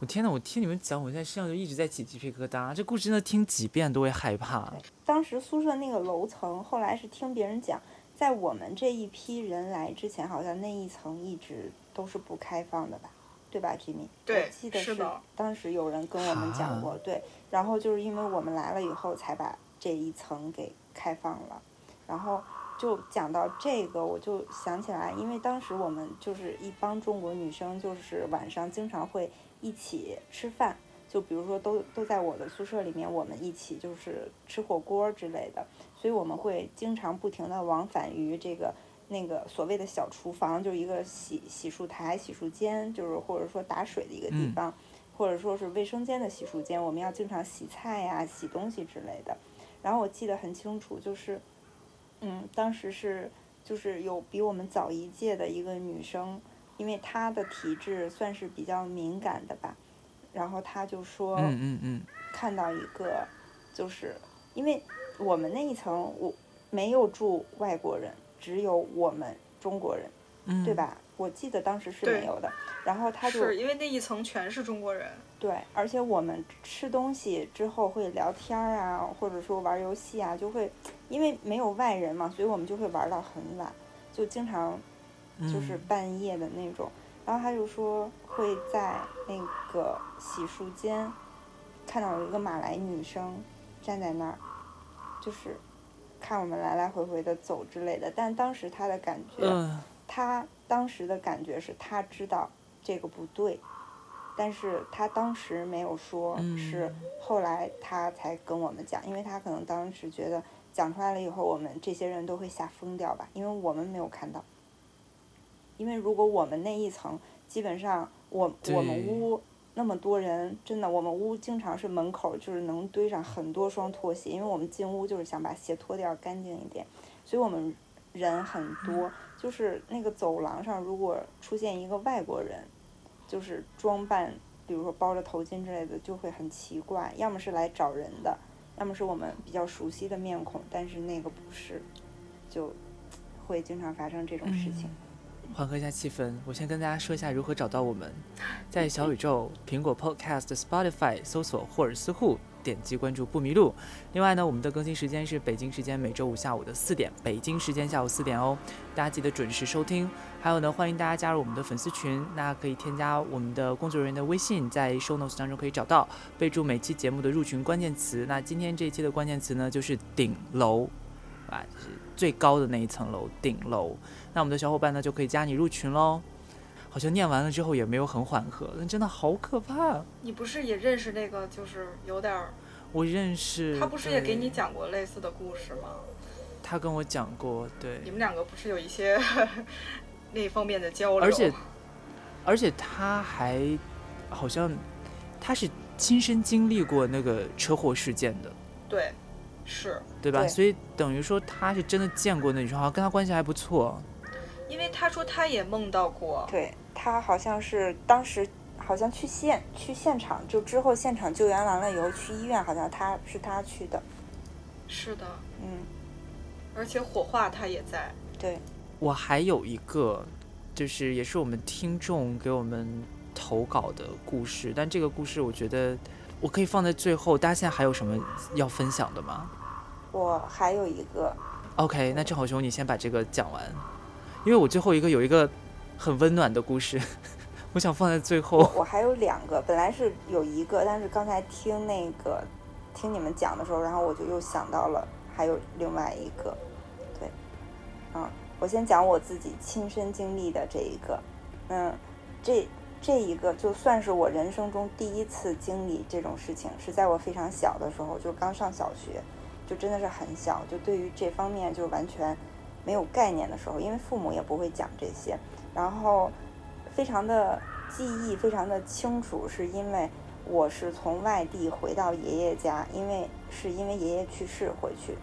我天呐！我听你们讲，我现在身上就一直在起鸡皮疙瘩。这故事真的听几遍都会害怕。当时宿舍那个楼层，后来是听别人讲，在我们这一批人来之前，好像那一层一直都是不开放的吧？对吧，Jimmy？对，记得是当时有人跟我们讲过，对。然后就是因为我们来了以后，才把这一层给开放了。然后就讲到这个，我就想起来，因为当时我们就是一帮中国女生，就是晚上经常会。一起吃饭，就比如说都都在我的宿舍里面，我们一起就是吃火锅之类的，所以我们会经常不停的往返于这个那个所谓的小厨房，就是一个洗洗漱台、洗漱间，就是或者说打水的一个地方，或者说是卫生间的洗漱间，我们要经常洗菜呀、洗东西之类的。然后我记得很清楚，就是，嗯，当时是就是有比我们早一届的一个女生。因为他的体质算是比较敏感的吧，然后他就说，嗯嗯嗯，看到一个，就是因为我们那一层我没有住外国人，只有我们中国人，对吧？我记得当时是没有的。然后他就是因为那一层全是中国人。对，而且我们吃东西之后会聊天啊，或者说玩游戏啊，就会因为没有外人嘛，所以我们就会玩到很晚，就经常。就是半夜的那种，然后他就说会在那个洗漱间看到有一个马来女生站在那儿，就是看我们来来回回的走之类的。但当时他的感觉，他当时的感觉是他知道这个不对，但是他当时没有说，是后来他才跟我们讲，因为他可能当时觉得讲出来了以后，我们这些人都会吓疯掉吧，因为我们没有看到。因为如果我们那一层基本上我我们屋那么多人，真的，我们屋经常是门口就是能堆上很多双拖鞋，因为我们进屋就是想把鞋脱掉干净一点，所以我们人很多，就是那个走廊上如果出现一个外国人，就是装扮，比如说包着头巾之类的，就会很奇怪，要么是来找人的，要么是我们比较熟悉的面孔，但是那个不是，就会经常发生这种事情。缓和一下气氛，我先跟大家说一下如何找到我们，在小宇宙、苹果 Podcast、Spotify 搜索霍尔斯户，点击关注不迷路。另外呢，我们的更新时间是北京时间每周五下午的四点，北京时间下午四点哦，大家记得准时收听。还有呢，欢迎大家加入我们的粉丝群，那可以添加我们的工作人员的微信，在 Show Notes 当中可以找到，备注每期节目的入群关键词。那今天这一期的关键词呢，就是顶楼，啊，就是最高的那一层楼，顶楼。那我们的小伙伴呢就可以加你入群喽。好像念完了之后也没有很缓和，但真的好可怕。你不是也认识那个，就是有点儿，我认识。他不是也给你？讲过类似的故事吗？他跟我讲过，对你。们两个不是有一些 那方面的交流？而且而且他还好像他是亲身经历过那个车祸事件的，对，是对吧？对所以等于说他是真的见过那女生，好像跟他关系还不错。因为他说他也梦到过，对他好像是当时好像去现去现场，就之后现场救援完了以后去医院，好像他是他去的，是的，嗯，而且火化他也在。对，我还有一个，就是也是我们听众给我们投稿的故事，但这个故事我觉得我可以放在最后。大家现在还有什么要分享的吗我还有一个，？OK，那正好兄你先把这个讲完，因为我最后一个有一个很温暖的故事，我想放在最后。我还有两个，本来是有一个，但是刚才听那个听你们讲的时候，然后我就又想到了还有另外一个，对，嗯，我先讲我自己亲身经历的这一个，嗯，这这一个就算是我人生中第一次经历这种事情，是在我非常小的时候，就刚上小学，就真的是很小，就对于这方面就完全没有概念的时候，因为父母也不会讲这些，然后非常的记忆非常的清楚，是因为我是从外地回到爷爷家，因为是因为爷爷去世回去，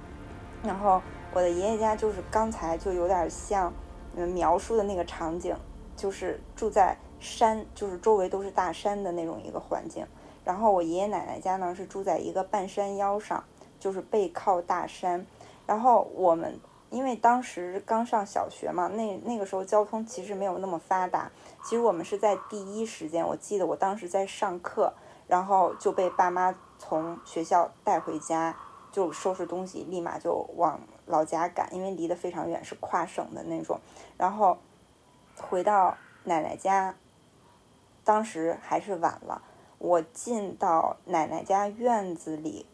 然后我的爷爷家就是刚才就有点像你们描述的那个场景，就是住在山，就是周围都是大山的那种一个环境。然后我爷爷奶奶家呢是住在一个半山腰上，就是背靠大山。然后我们因为当时刚上小学嘛，那那个时候交通其实没有那么发达。其实我们是在第一时间，我记得我当时在上课，然后就被爸妈从学校带回家，就收拾东西，立马就往老家赶，因为离得非常远，是跨省的那种。然后回到奶奶家，当时还是晚了。我进到奶奶家院子里，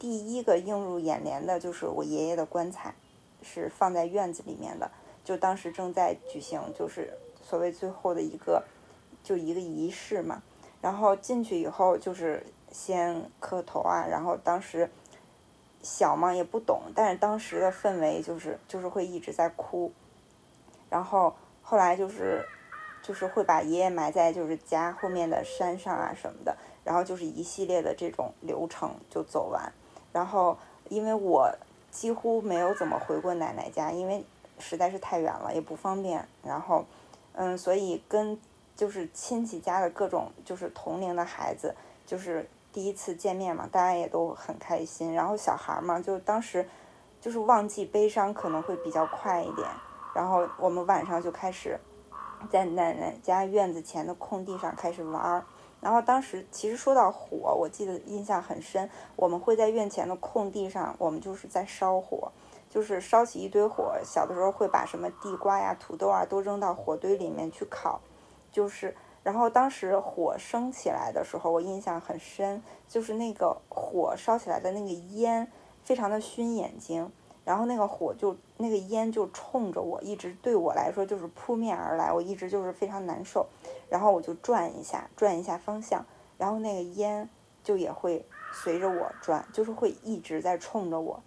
第一个映入眼帘的就是我爷爷的棺材，是放在院子里面的。就当时正在举行，就是所谓最后的一个，就一个仪式嘛。然后进去以后，就是先磕头啊，然后当时小嘛也不懂，但是当时的氛围就是就是会一直在哭。然后后来就是就是会把爷爷埋在就是家后面的山上啊什么的，然后就是一系列的这种流程就走完。然后因为我几乎没有怎么回过奶奶家，因为实在是太远了，也不方便。然后嗯，所以跟就是亲戚家的各种就是同龄的孩子，就是第一次见面嘛，大家也都很开心。然后小孩嘛，就当时就是忘记悲伤可能会比较快一点。然后我们晚上就开始在奶奶家院子前的空地上开始玩儿。然后当时其实说到火，我记得印象很深，我们会在院前的空地上，我们就是在烧火，就是烧起一堆火。小的时候会把什么地瓜呀、土豆啊都扔到火堆里面去烤，就是。然后当时火升起来的时候，我印象很深，就是那个火烧起来的那个烟，非常的熏眼睛。然后那个火就那个烟就冲着我，一直对我来说就是扑面而来，我一直就是非常难受。然后我就转一下，转一下方向，然后那个烟就也会随着我转，就是会一直在冲着我。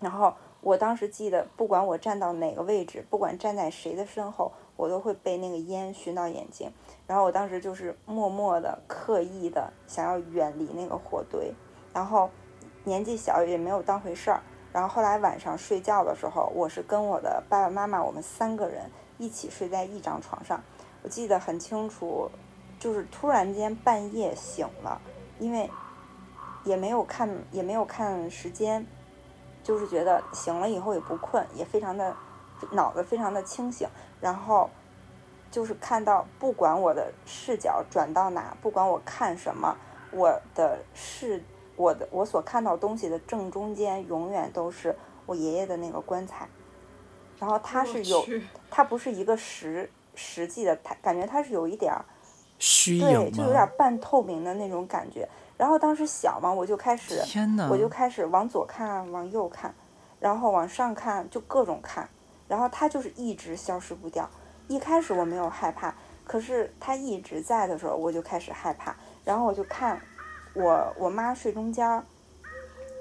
然后我当时记得，不管我站到哪个位置，不管站在谁的身后，我都会被那个烟熏到眼睛。然后我当时就是默默的、刻意的想要远离那个火堆，然后年纪小也没有当回事儿。然后后来晚上睡觉的时候，我是跟我的爸爸妈妈，我们三个人一起睡在一张床上。我记得很清楚，就是突然间半夜醒了，因为也没有看也没有看时间，就是觉得醒了以后也不困，也非常的脑子非常的清醒。然后就是看到，不管我的视角转到哪，不管我看什么，我的视。我的我所看到东西的正中间永远都是我爷爷的那个棺材，然后它是有，它不是一个实实际的，它感觉它是有一点儿虚对，就有点半透明的那种感觉。然后当时小嘛，我就开始，天我就开始往左看，往右看，然后往上看，就各种看。然后它就是一直消失不掉。一开始我没有害怕，可是它一直在的时候，我就开始害怕。然后我就看。我我妈睡中间儿，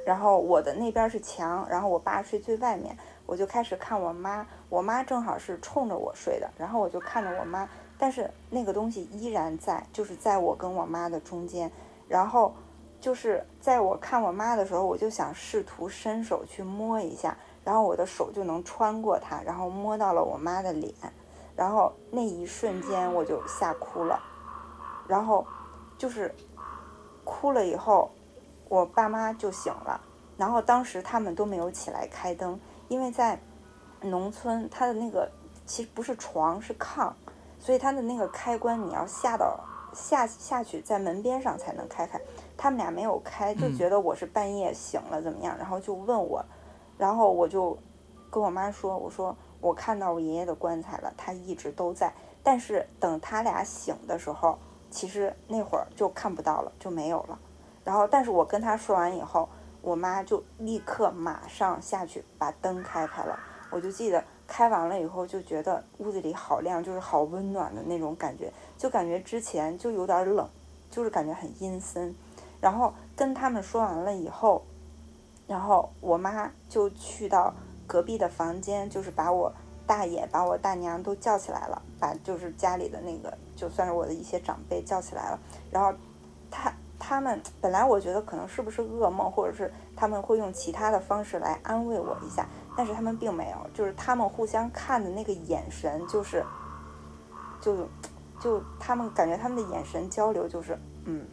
然后我的那边是墙，然后我爸睡最外面，我就开始看我妈，我妈正好是冲着我睡的，然后我就看着我妈，但是那个东西依然在，就是在我跟我妈的中间，然后就是在我看我妈的时候，我就想试图伸手去摸一下，然后我的手就能穿过它，然后摸到了我妈的脸，然后那一瞬间我就吓哭了，然后就是。哭了以后，我爸妈就醒了，然后当时他们都没有起来开灯，因为在农村，它的那个其实不是床是炕，所以它的那个开关你要下到下下去，在门边上才能开开。他们俩没有开，就觉得我是半夜醒了怎么样，然后就问我，然后我就跟我妈说，我说我看到我爷爷的棺材了，他一直都在，但是等他俩醒的时候。其实那会儿就看不到了，就没有了。然后，但是我跟他说完以后，我妈就立刻马上下去把灯开开了。我就记得开完了以后，就觉得屋子里好亮，就是好温暖的那种感觉，就感觉之前就有点冷，就是感觉很阴森。然后跟他们说完了以后，然后我妈就去到隔壁的房间，就是把我。大爷把我大娘都叫起来了，把就是家里的那个，就算是我的一些长辈叫起来了。然后他他们本来我觉得可能是不是噩梦，或者是他们会用其他的方式来安慰我一下，但是他们并没有，就是他们互相看的那个眼神，就是就就他们感觉他们的眼神交流就是嗯，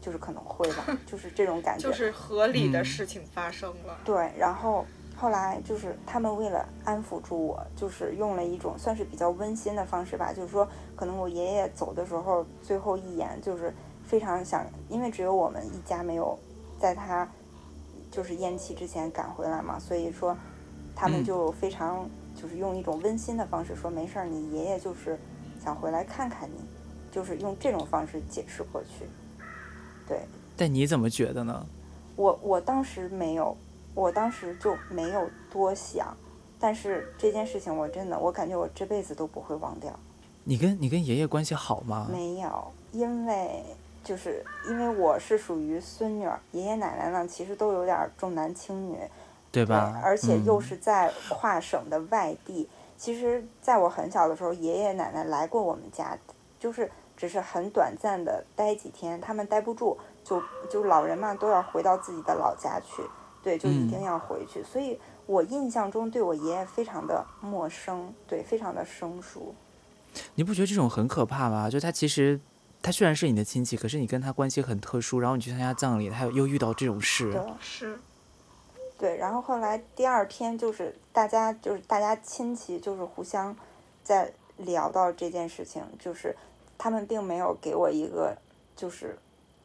就是可能会吧，就是这种感觉，就是合理的事情发生了。对，然后。后来就是他们为了安抚住我，就是用了一种算是比较温馨的方式吧，就是说可能我爷爷走的时候最后一眼就是非常想，因为只有我们一家没有在他就是咽气之前赶回来嘛，所以说他们就非常就是用一种温馨的方式说没事儿，你爷爷就是想回来看看你，就是用这种方式解释过去。对，但你怎么觉得呢？我我当时没有。我当时就没有多想，但是这件事情我真的，我感觉我这辈子都不会忘掉。你跟你跟爷爷关系好吗？没有，因为就是因为我是属于孙女儿，爷爷奶奶呢其实都有点重男轻女，对吧？而且又是在跨省的外地。其实在我很小的时候，爷爷奶奶来过我们家，就是只是很短暂的待几天，他们待不住，就就老人嘛都要回到自己的老家去。对，就一定要回去，所以我印象中对我爷爷非常的陌生，对，非常的生疏。你不觉得这种很可怕吗？就他其实，他虽然是你的亲戚，可是你跟他关系很特殊，然后你去参加葬礼，他又遇到这种事。是。对，然后后来第二天就是大家就是大家亲戚就是互相在聊到这件事情，就是他们并没有给我一个就是，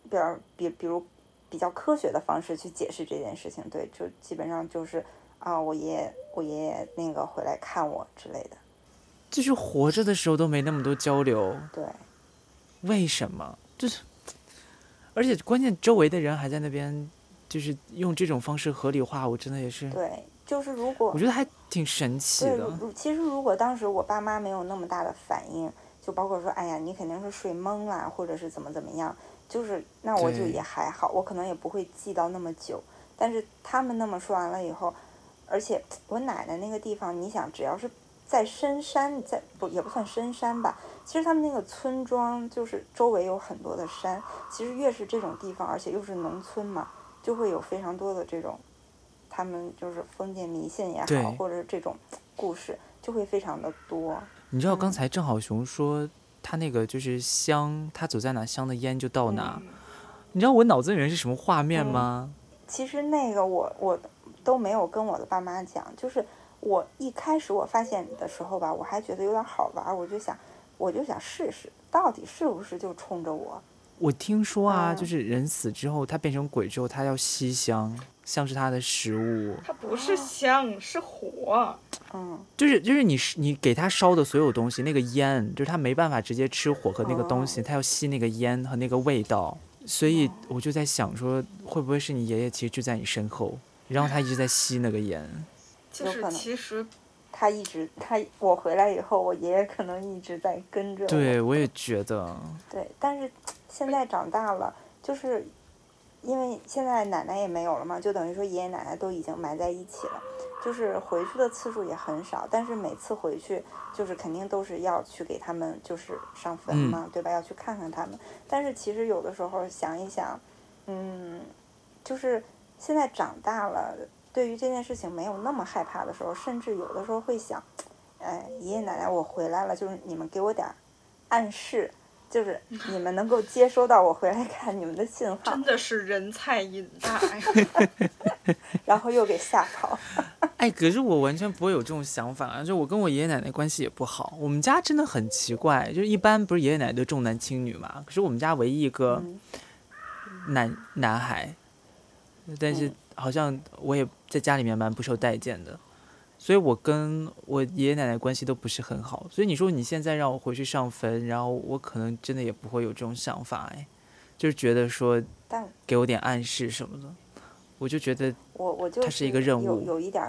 比较比比如。比较科学的方式去解释这件事情，对，就基本上就是啊，我爷爷，我爷爷那个回来看我之类的，就是活着的时候都没那么多交流，对，为什么？就是，而且关键周围的人还在那边，就是用这种方式合理化，我真的也是，对，就是如果我觉得还挺神奇的。其实如果当时我爸妈没有那么大的反应，就包括说，哎呀，你肯定是睡懵了，或者是怎么怎么样。就是那我就也还好，我可能也不会记到那么久。但是他们那么说完了以后，而且我奶奶那个地方，你想，只要是在深山，在不也不算深山吧，其实他们那个村庄就是周围有很多的山，其实越是这种地方，而且又是农村嘛，就会有非常多的这种，他们就是封建迷信也好，或者是这种故事，就会非常的多。你知道刚嗯才郑好雄说他那个就是香，他走在哪香的烟就到哪。嗯你知道我脑子里面是什么画面嗯吗？其实那个我我都没有跟我的爸妈讲，就是我一开始我发现的时候吧，我还觉得有点好玩，我就想我就想试试，到底是不是就冲着我。我听说啊，嗯。就是人死之后，他变成鬼之后，他要吸香，像是他的食物，它不是香，是火。嗯，就是就是你是你给他烧的所有东西，那个烟，就是他没办法直接吃火和那个东西，他要吸那个烟和那个味道，所以我就在想说，会不会是你爷爷其实就在你身后，然后他一直在吸那个烟？就是有可能。其实他一直他我回来以后，我爷爷可能一直在跟着我。对，我也觉得，对，但是现在长大了，就是因为现在奶奶也没有了嘛，就等于说爷爷奶奶都已经埋在一起了，就是回去的次数也很少，但是每次回去就是肯定都是要去给他们就是上坟嘛，对吧？要去看看他们。但是其实有的时候想一想，嗯，就是现在长大了，对于这件事情没有那么害怕的时候，甚至有的时候会想，哎，爷爷奶奶我回来了，就是你们给我点暗示。就是你们能够接收到我回来看你们的信号真，的是人菜瘾大呀。然后又给吓跑。哎，可是我完全不会有这种想法啊！就我跟我爷爷奶奶关系也不好，我们家真的很奇怪，就是一般不是爷爷奶奶都重男轻女嘛，可是我们家唯一一个嗯男男孩，但是嗯好像我也在家里面蛮不受待见的，所以我跟我爷爷奶奶关系都不是很好。所以你说你现在让我回去上坟，然后我可能真的也不会有这种想法，哎，就是觉得说给我点暗示什么的，我就觉得我我就它是一个任务有有一点，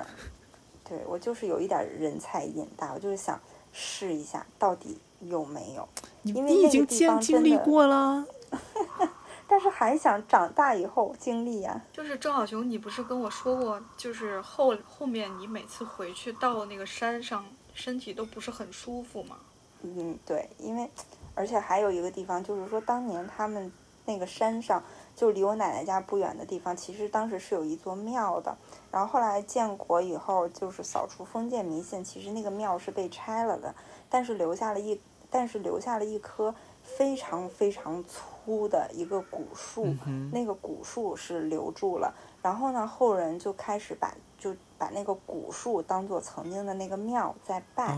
对我就是有一点人菜瘾大，我就是想试一下到底有没有，你因为你已经经经历过了。但是还想长大以后经历呀、就是郑小熊，你不是跟我说过，就是后后面你每次回去到那个山上，身体都不是很舒服吗？嗯，对，因为而且还有一个地方，就是说当年他们那个山上，就离我奶奶家不远的地方，其实当时是有一座庙的。然后后来建国以后，就是扫除封建迷信，其实那个庙是被拆了的，但是留下了一，但是留下了一棵非常非常粗的一个古树，嗯，那个古树是留住了，然后呢，后人就开始把就把那个古树当做曾经的那个庙在拜。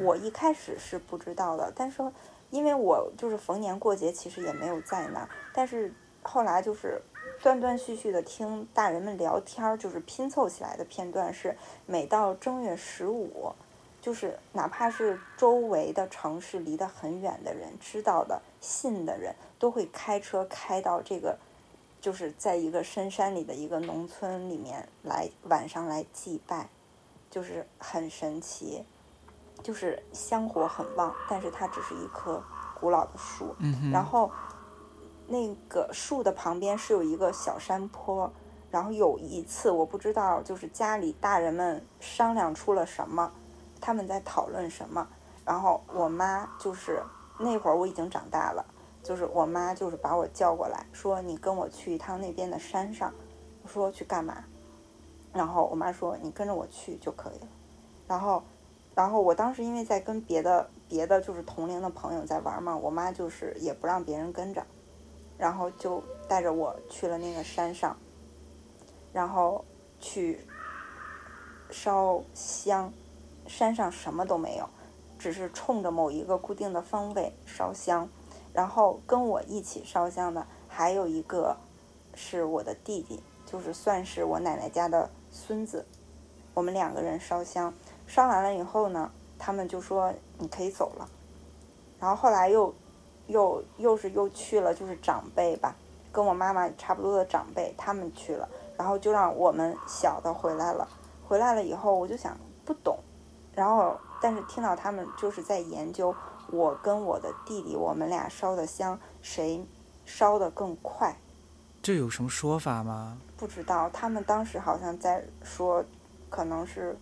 我一开始是不知道的，但是因为我就是逢年过节其实也没有在那儿，但是后来就是断断续续的听大人们聊天儿，就是拼凑起来的片段是每到正月十五。就是哪怕是周围的城市离得很远的人，知道的、信的人，都会开车开到这个，就是在一个深山里的一个农村里面来晚上来祭拜，就是很神奇。就是香火很旺，但是它只是一棵古老的树。嗯哼，然后那个树的旁边是有一个小山坡，然后有一次我不知道，就是家里大人们商量出了什么，他们在讨论什么，然后我妈就是那会儿我已经长大了，就是我妈就是把我叫过来说你跟我去一趟那边的山上，我说去干嘛？然后我妈说你跟着我去就可以了，然后。然后我当时因为在跟别的别的就是同龄的朋友在玩嘛，我妈就是也不让别人跟着，然后就带着我去了那个山上，然后去烧香，山上什么都没有，只是冲着某一个固定的方位烧香，然后跟我一起烧香的还有一个是我的弟弟，就是算是我奶奶家的孙子，我们两个人烧香。烧完了以后呢，他们就说你可以走了。然后后来又，又又是又去了，就是长辈吧，跟我妈妈差不多的长辈，他们去了，然后就让我们小的回来了。回来了以后，我就想不懂，然后但是听到他们就是在研究我跟我的弟弟，我们俩烧的香谁烧的更快。这有什么说法吗？不知道，他们当时好像在说，可能是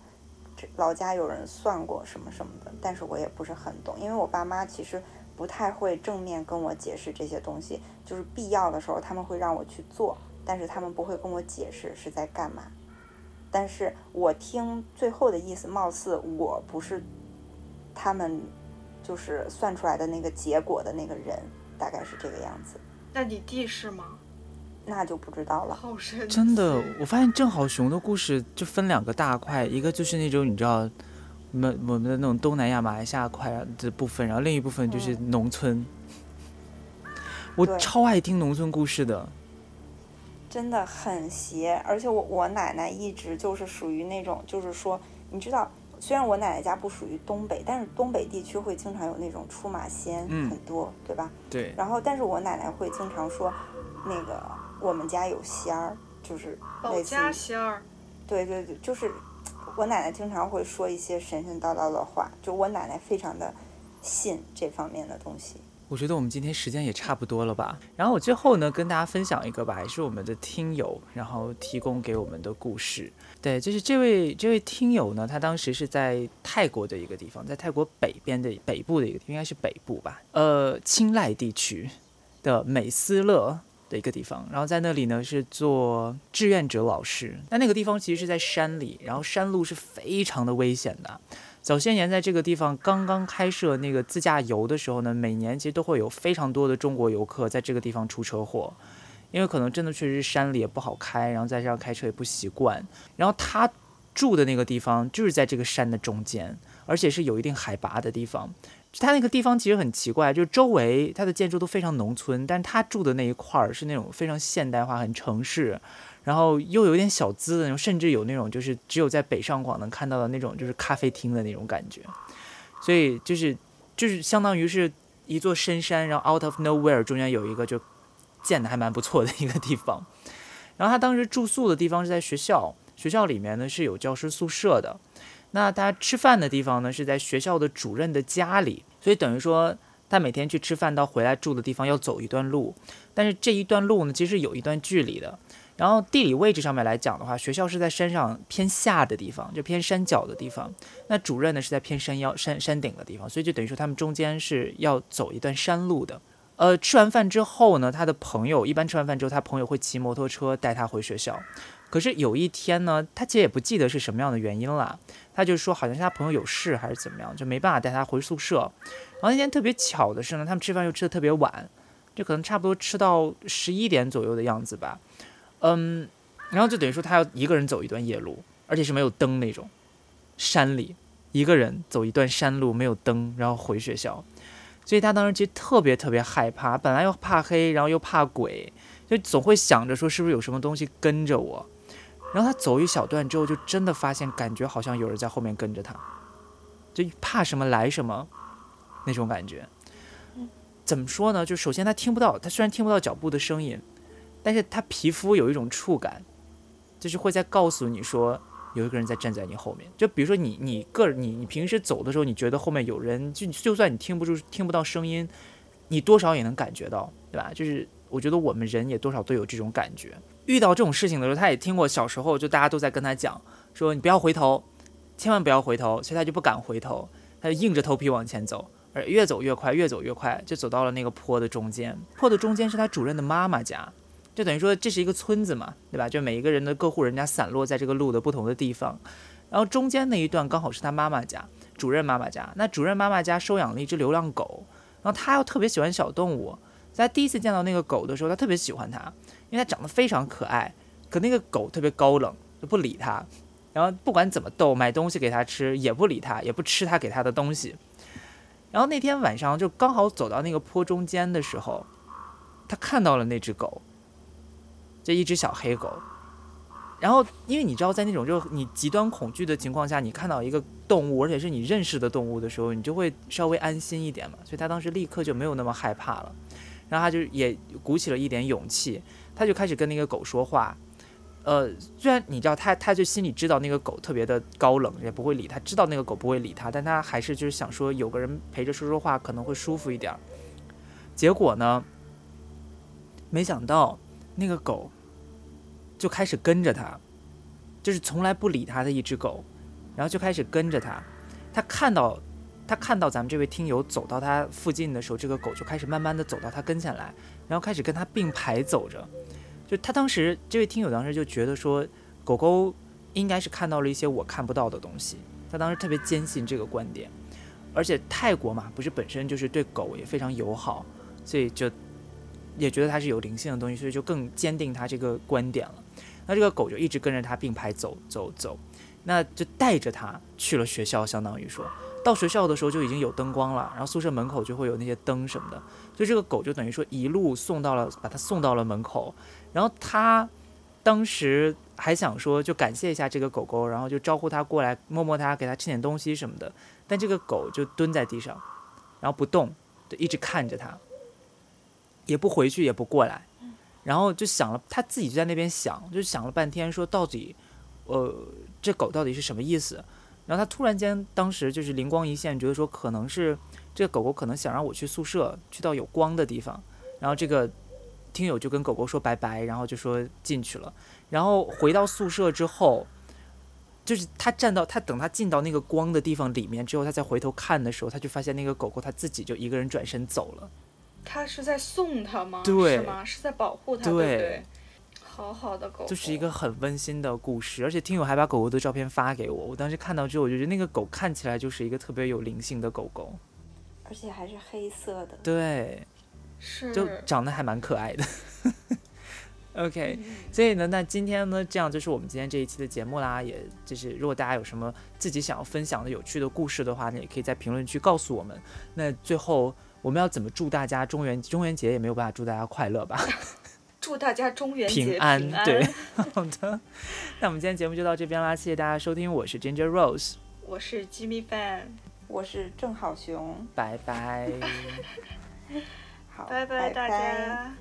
这老家有人算过什么什么的，但是我也不是很懂，因为我爸妈其实不太会正面跟我解释这些东西，就是必要的时候他们会让我去做，但是他们不会跟我解释是在干嘛。但是我听最后的意思，貌似我不是他们就是算出来的那个结果的那个人，大概是这个样子。那你弟是吗？那就不知道了。好神奇！真的，我发现郑好雄的故事就分两个大块，一个就是那种你知道，我们我们的那种东南亚、马来西亚块的部分，然后另一部分就是农村。我超爱听农村故事的，真的很邪，而且我我奶奶一直就是属于那种，就是说，你知道，虽然我奶奶家不属于东北，但是东北地区会经常有那种出马仙，嗯很多，对吧？对，然后，但是我奶奶会经常说，那个我们家有仙儿，就是保类似仙儿，对对对，就是我奶奶经常会说一些神神叨叨的话，就我奶奶非常的信这方面的东西。我觉得我们今天时间也差不多了吧。然后我最后呢，跟大家分享一个吧，也是我们的听友，然后提供给我们的故事。对，就是这位这位听友呢，他当时是在泰国的一个地方，在泰国北边的北部的一个，应该是北部吧，呃，清莱地区的美斯乐。的一个地方，然后在那里呢是做志愿者老师。那那个地方其实是在山里，然后山路是非常的危险的。早些年在这个地方刚刚开设那个自驾游的时候呢，每年其实都会有非常多的中国游客在这个地方出车祸，因为可能真的确实是山里也不好开，然后在这样开车也不习惯。然后他住的那个地方就是在这个山的中间，而且是有一定海拔的地方。他那个地方其实很奇怪，就是周围它的建筑都非常农村，但是他住的那一块儿是那种非常现代化、很城市，然后又有点小资的那种，甚至有那种就是只有在北上广能看到的那种就是咖啡厅的那种感觉。所以就是就是相当于是一座深山，然后 out of nowhere 中间有一个就建的还蛮不错的一个地方。然后他当时住宿的地方是在学校，学校里面呢是有教师宿舍的。那他吃饭的地方呢是在学校的主任的家里，所以等于说他每天去吃饭到回来住的地方要走一段路，但是这一段路呢其实有一段距离的。然后地理位置上面来讲的话，学校是在山上偏下的地方，就偏山脚的地方。那主任呢是在偏山腰、山山顶的地方，所以就等于说他们中间是要走一段山路的。呃，吃完饭之后呢，他的朋友一般吃完饭之后，他朋友会骑摩托车带他回学校。可是有一天呢，他其实也不记得是什么样的原因了，他就说好像是他朋友有事还是怎么样，就没办法带他回宿舍。然后那天特别巧的是呢，他们吃饭又吃的特别晚，就可能差不多吃到十一点左右的样子吧。嗯，然后就等于说他要一个人走一段夜路，而且是没有灯那种，山里一个人走一段山路没有灯，然后回学校，所以他当时其实特别特别害怕，本来又怕黑，然后又怕鬼，就总会想着说是不是有什么东西跟着我。然后他走一小段之后，就真的发现感觉好像有人在后面跟着他，就怕什么来什么那种感觉。怎么说呢？就首先他听不到，他虽然听不到脚步的声音，但是他皮肤有一种触感，就是会在告诉你说有一个人在站在你后面。就比如说你你个人你你平时走的时候，你觉得后面有人，就就算你听不住听不到声音，你多少也能感觉到，对吧？就是我觉得我们人也多少都有这种感觉。遇到这种事情的时候，他也听过小时候就大家都在跟他讲说你不要回头，千万不要回头，所以他就不敢回头，他就硬着头皮往前走。而越走越快，越走越快，就走到了那个坡的中间。坡的中间是他主任的妈妈家，就等于说这是一个村子嘛，对吧？就每一个人的各户人家散落在这个路的不同的地方，然后中间那一段刚好是他妈妈家，主任妈妈家。那主任妈妈家收养了一只流浪狗，然后他又特别喜欢小动物。在第一次见到那个狗的时候，他特别喜欢它，因为它长得非常可爱。可那个狗特别高冷，就不理他，然后不管怎么逗，买东西给它吃也不理它，也不吃他给它的东西。然后那天晚上就刚好走到那个坡中间的时候，他看到了那只狗，就一只小黑狗。然后因为你知道，在那种就是你极端恐惧的情况下，你看到一个动物，而且是你认识的动物的时候，你就会稍微安心一点嘛。所以他当时立刻就没有那么害怕了，然后他就也鼓起了一点勇气，他就开始跟那个狗说话。呃，虽然你知道他，他就心里知道那个狗特别的高冷，也不会理他，知道那个狗不会理他，但他还是就是想说有个人陪着说说话可能会舒服一点。结果呢，没想到那个狗就开始跟着他，就是从来不理他的一只狗，然后就开始跟着他。他看到他看到咱们这位听友走到他附近的时候，这个狗就开始慢慢的走到他跟前来，然后开始跟他并排走着。就他当时这位听友当时就觉得说，狗狗应该是看到了一些我看不到的东西。他当时特别坚信这个观点，而且泰国嘛，不是本身就是对狗也非常友好，所以就也觉得它是有灵性的东西，所以就更坚定他这个观点了。那这个狗就一直跟着他并排走走走，那就带着他去了学校，相当于说到学校的时候就已经有灯光了，然后宿舍门口就会有那些灯什么的，所以这个狗就等于说一路送到了，把它送到了门口，然后他当时。还想说就感谢一下这个狗狗，然后就招呼它过来摸摸它，给它吃点东西什么的。但这个狗就蹲在地上，然后不动，就一直看着它，也不回去，也不过来。然后就想了，他自己就在那边想，就想了半天，说到底，呃，这狗到底是什么意思？然后他突然间当时就是灵光一现，觉得说可能是这个狗狗可能想让我去宿舍，去到有光的地方。然后这个听友就跟狗狗说拜拜，然后就说进去了。然后回到宿舍之后，就是他站到他等他进到那个光的地方里面之后，他再回头看的时候，他就发现那个狗狗他自己就一个人转身走了。他是在送他吗？对，是吗？是在保护他，对不对？好好的狗，就是一个很温馨的故事。而且听友还把狗狗的照片发给我，我当时看到之后，我就觉得那个狗看起来就是一个特别有灵性的狗狗，而且还是黑色的。对，是，就长得还蛮可爱的。OK，所以呢，那今天呢，这样就是我们今天这一期的节目啦。也就是如果大家有什么自己想要分享的有趣的故事的话，那也可以在评论区告诉我们。那最后我们要怎么祝大家中元中元节也没有办法祝大家快乐吧？祝大家中元节平安。对，好的。那我们今天节目就到这边啦，谢谢大家收听，我是 Ginger Rose，我是 Jimmy Fan，我是郑好雄，拜拜。好，拜拜大家。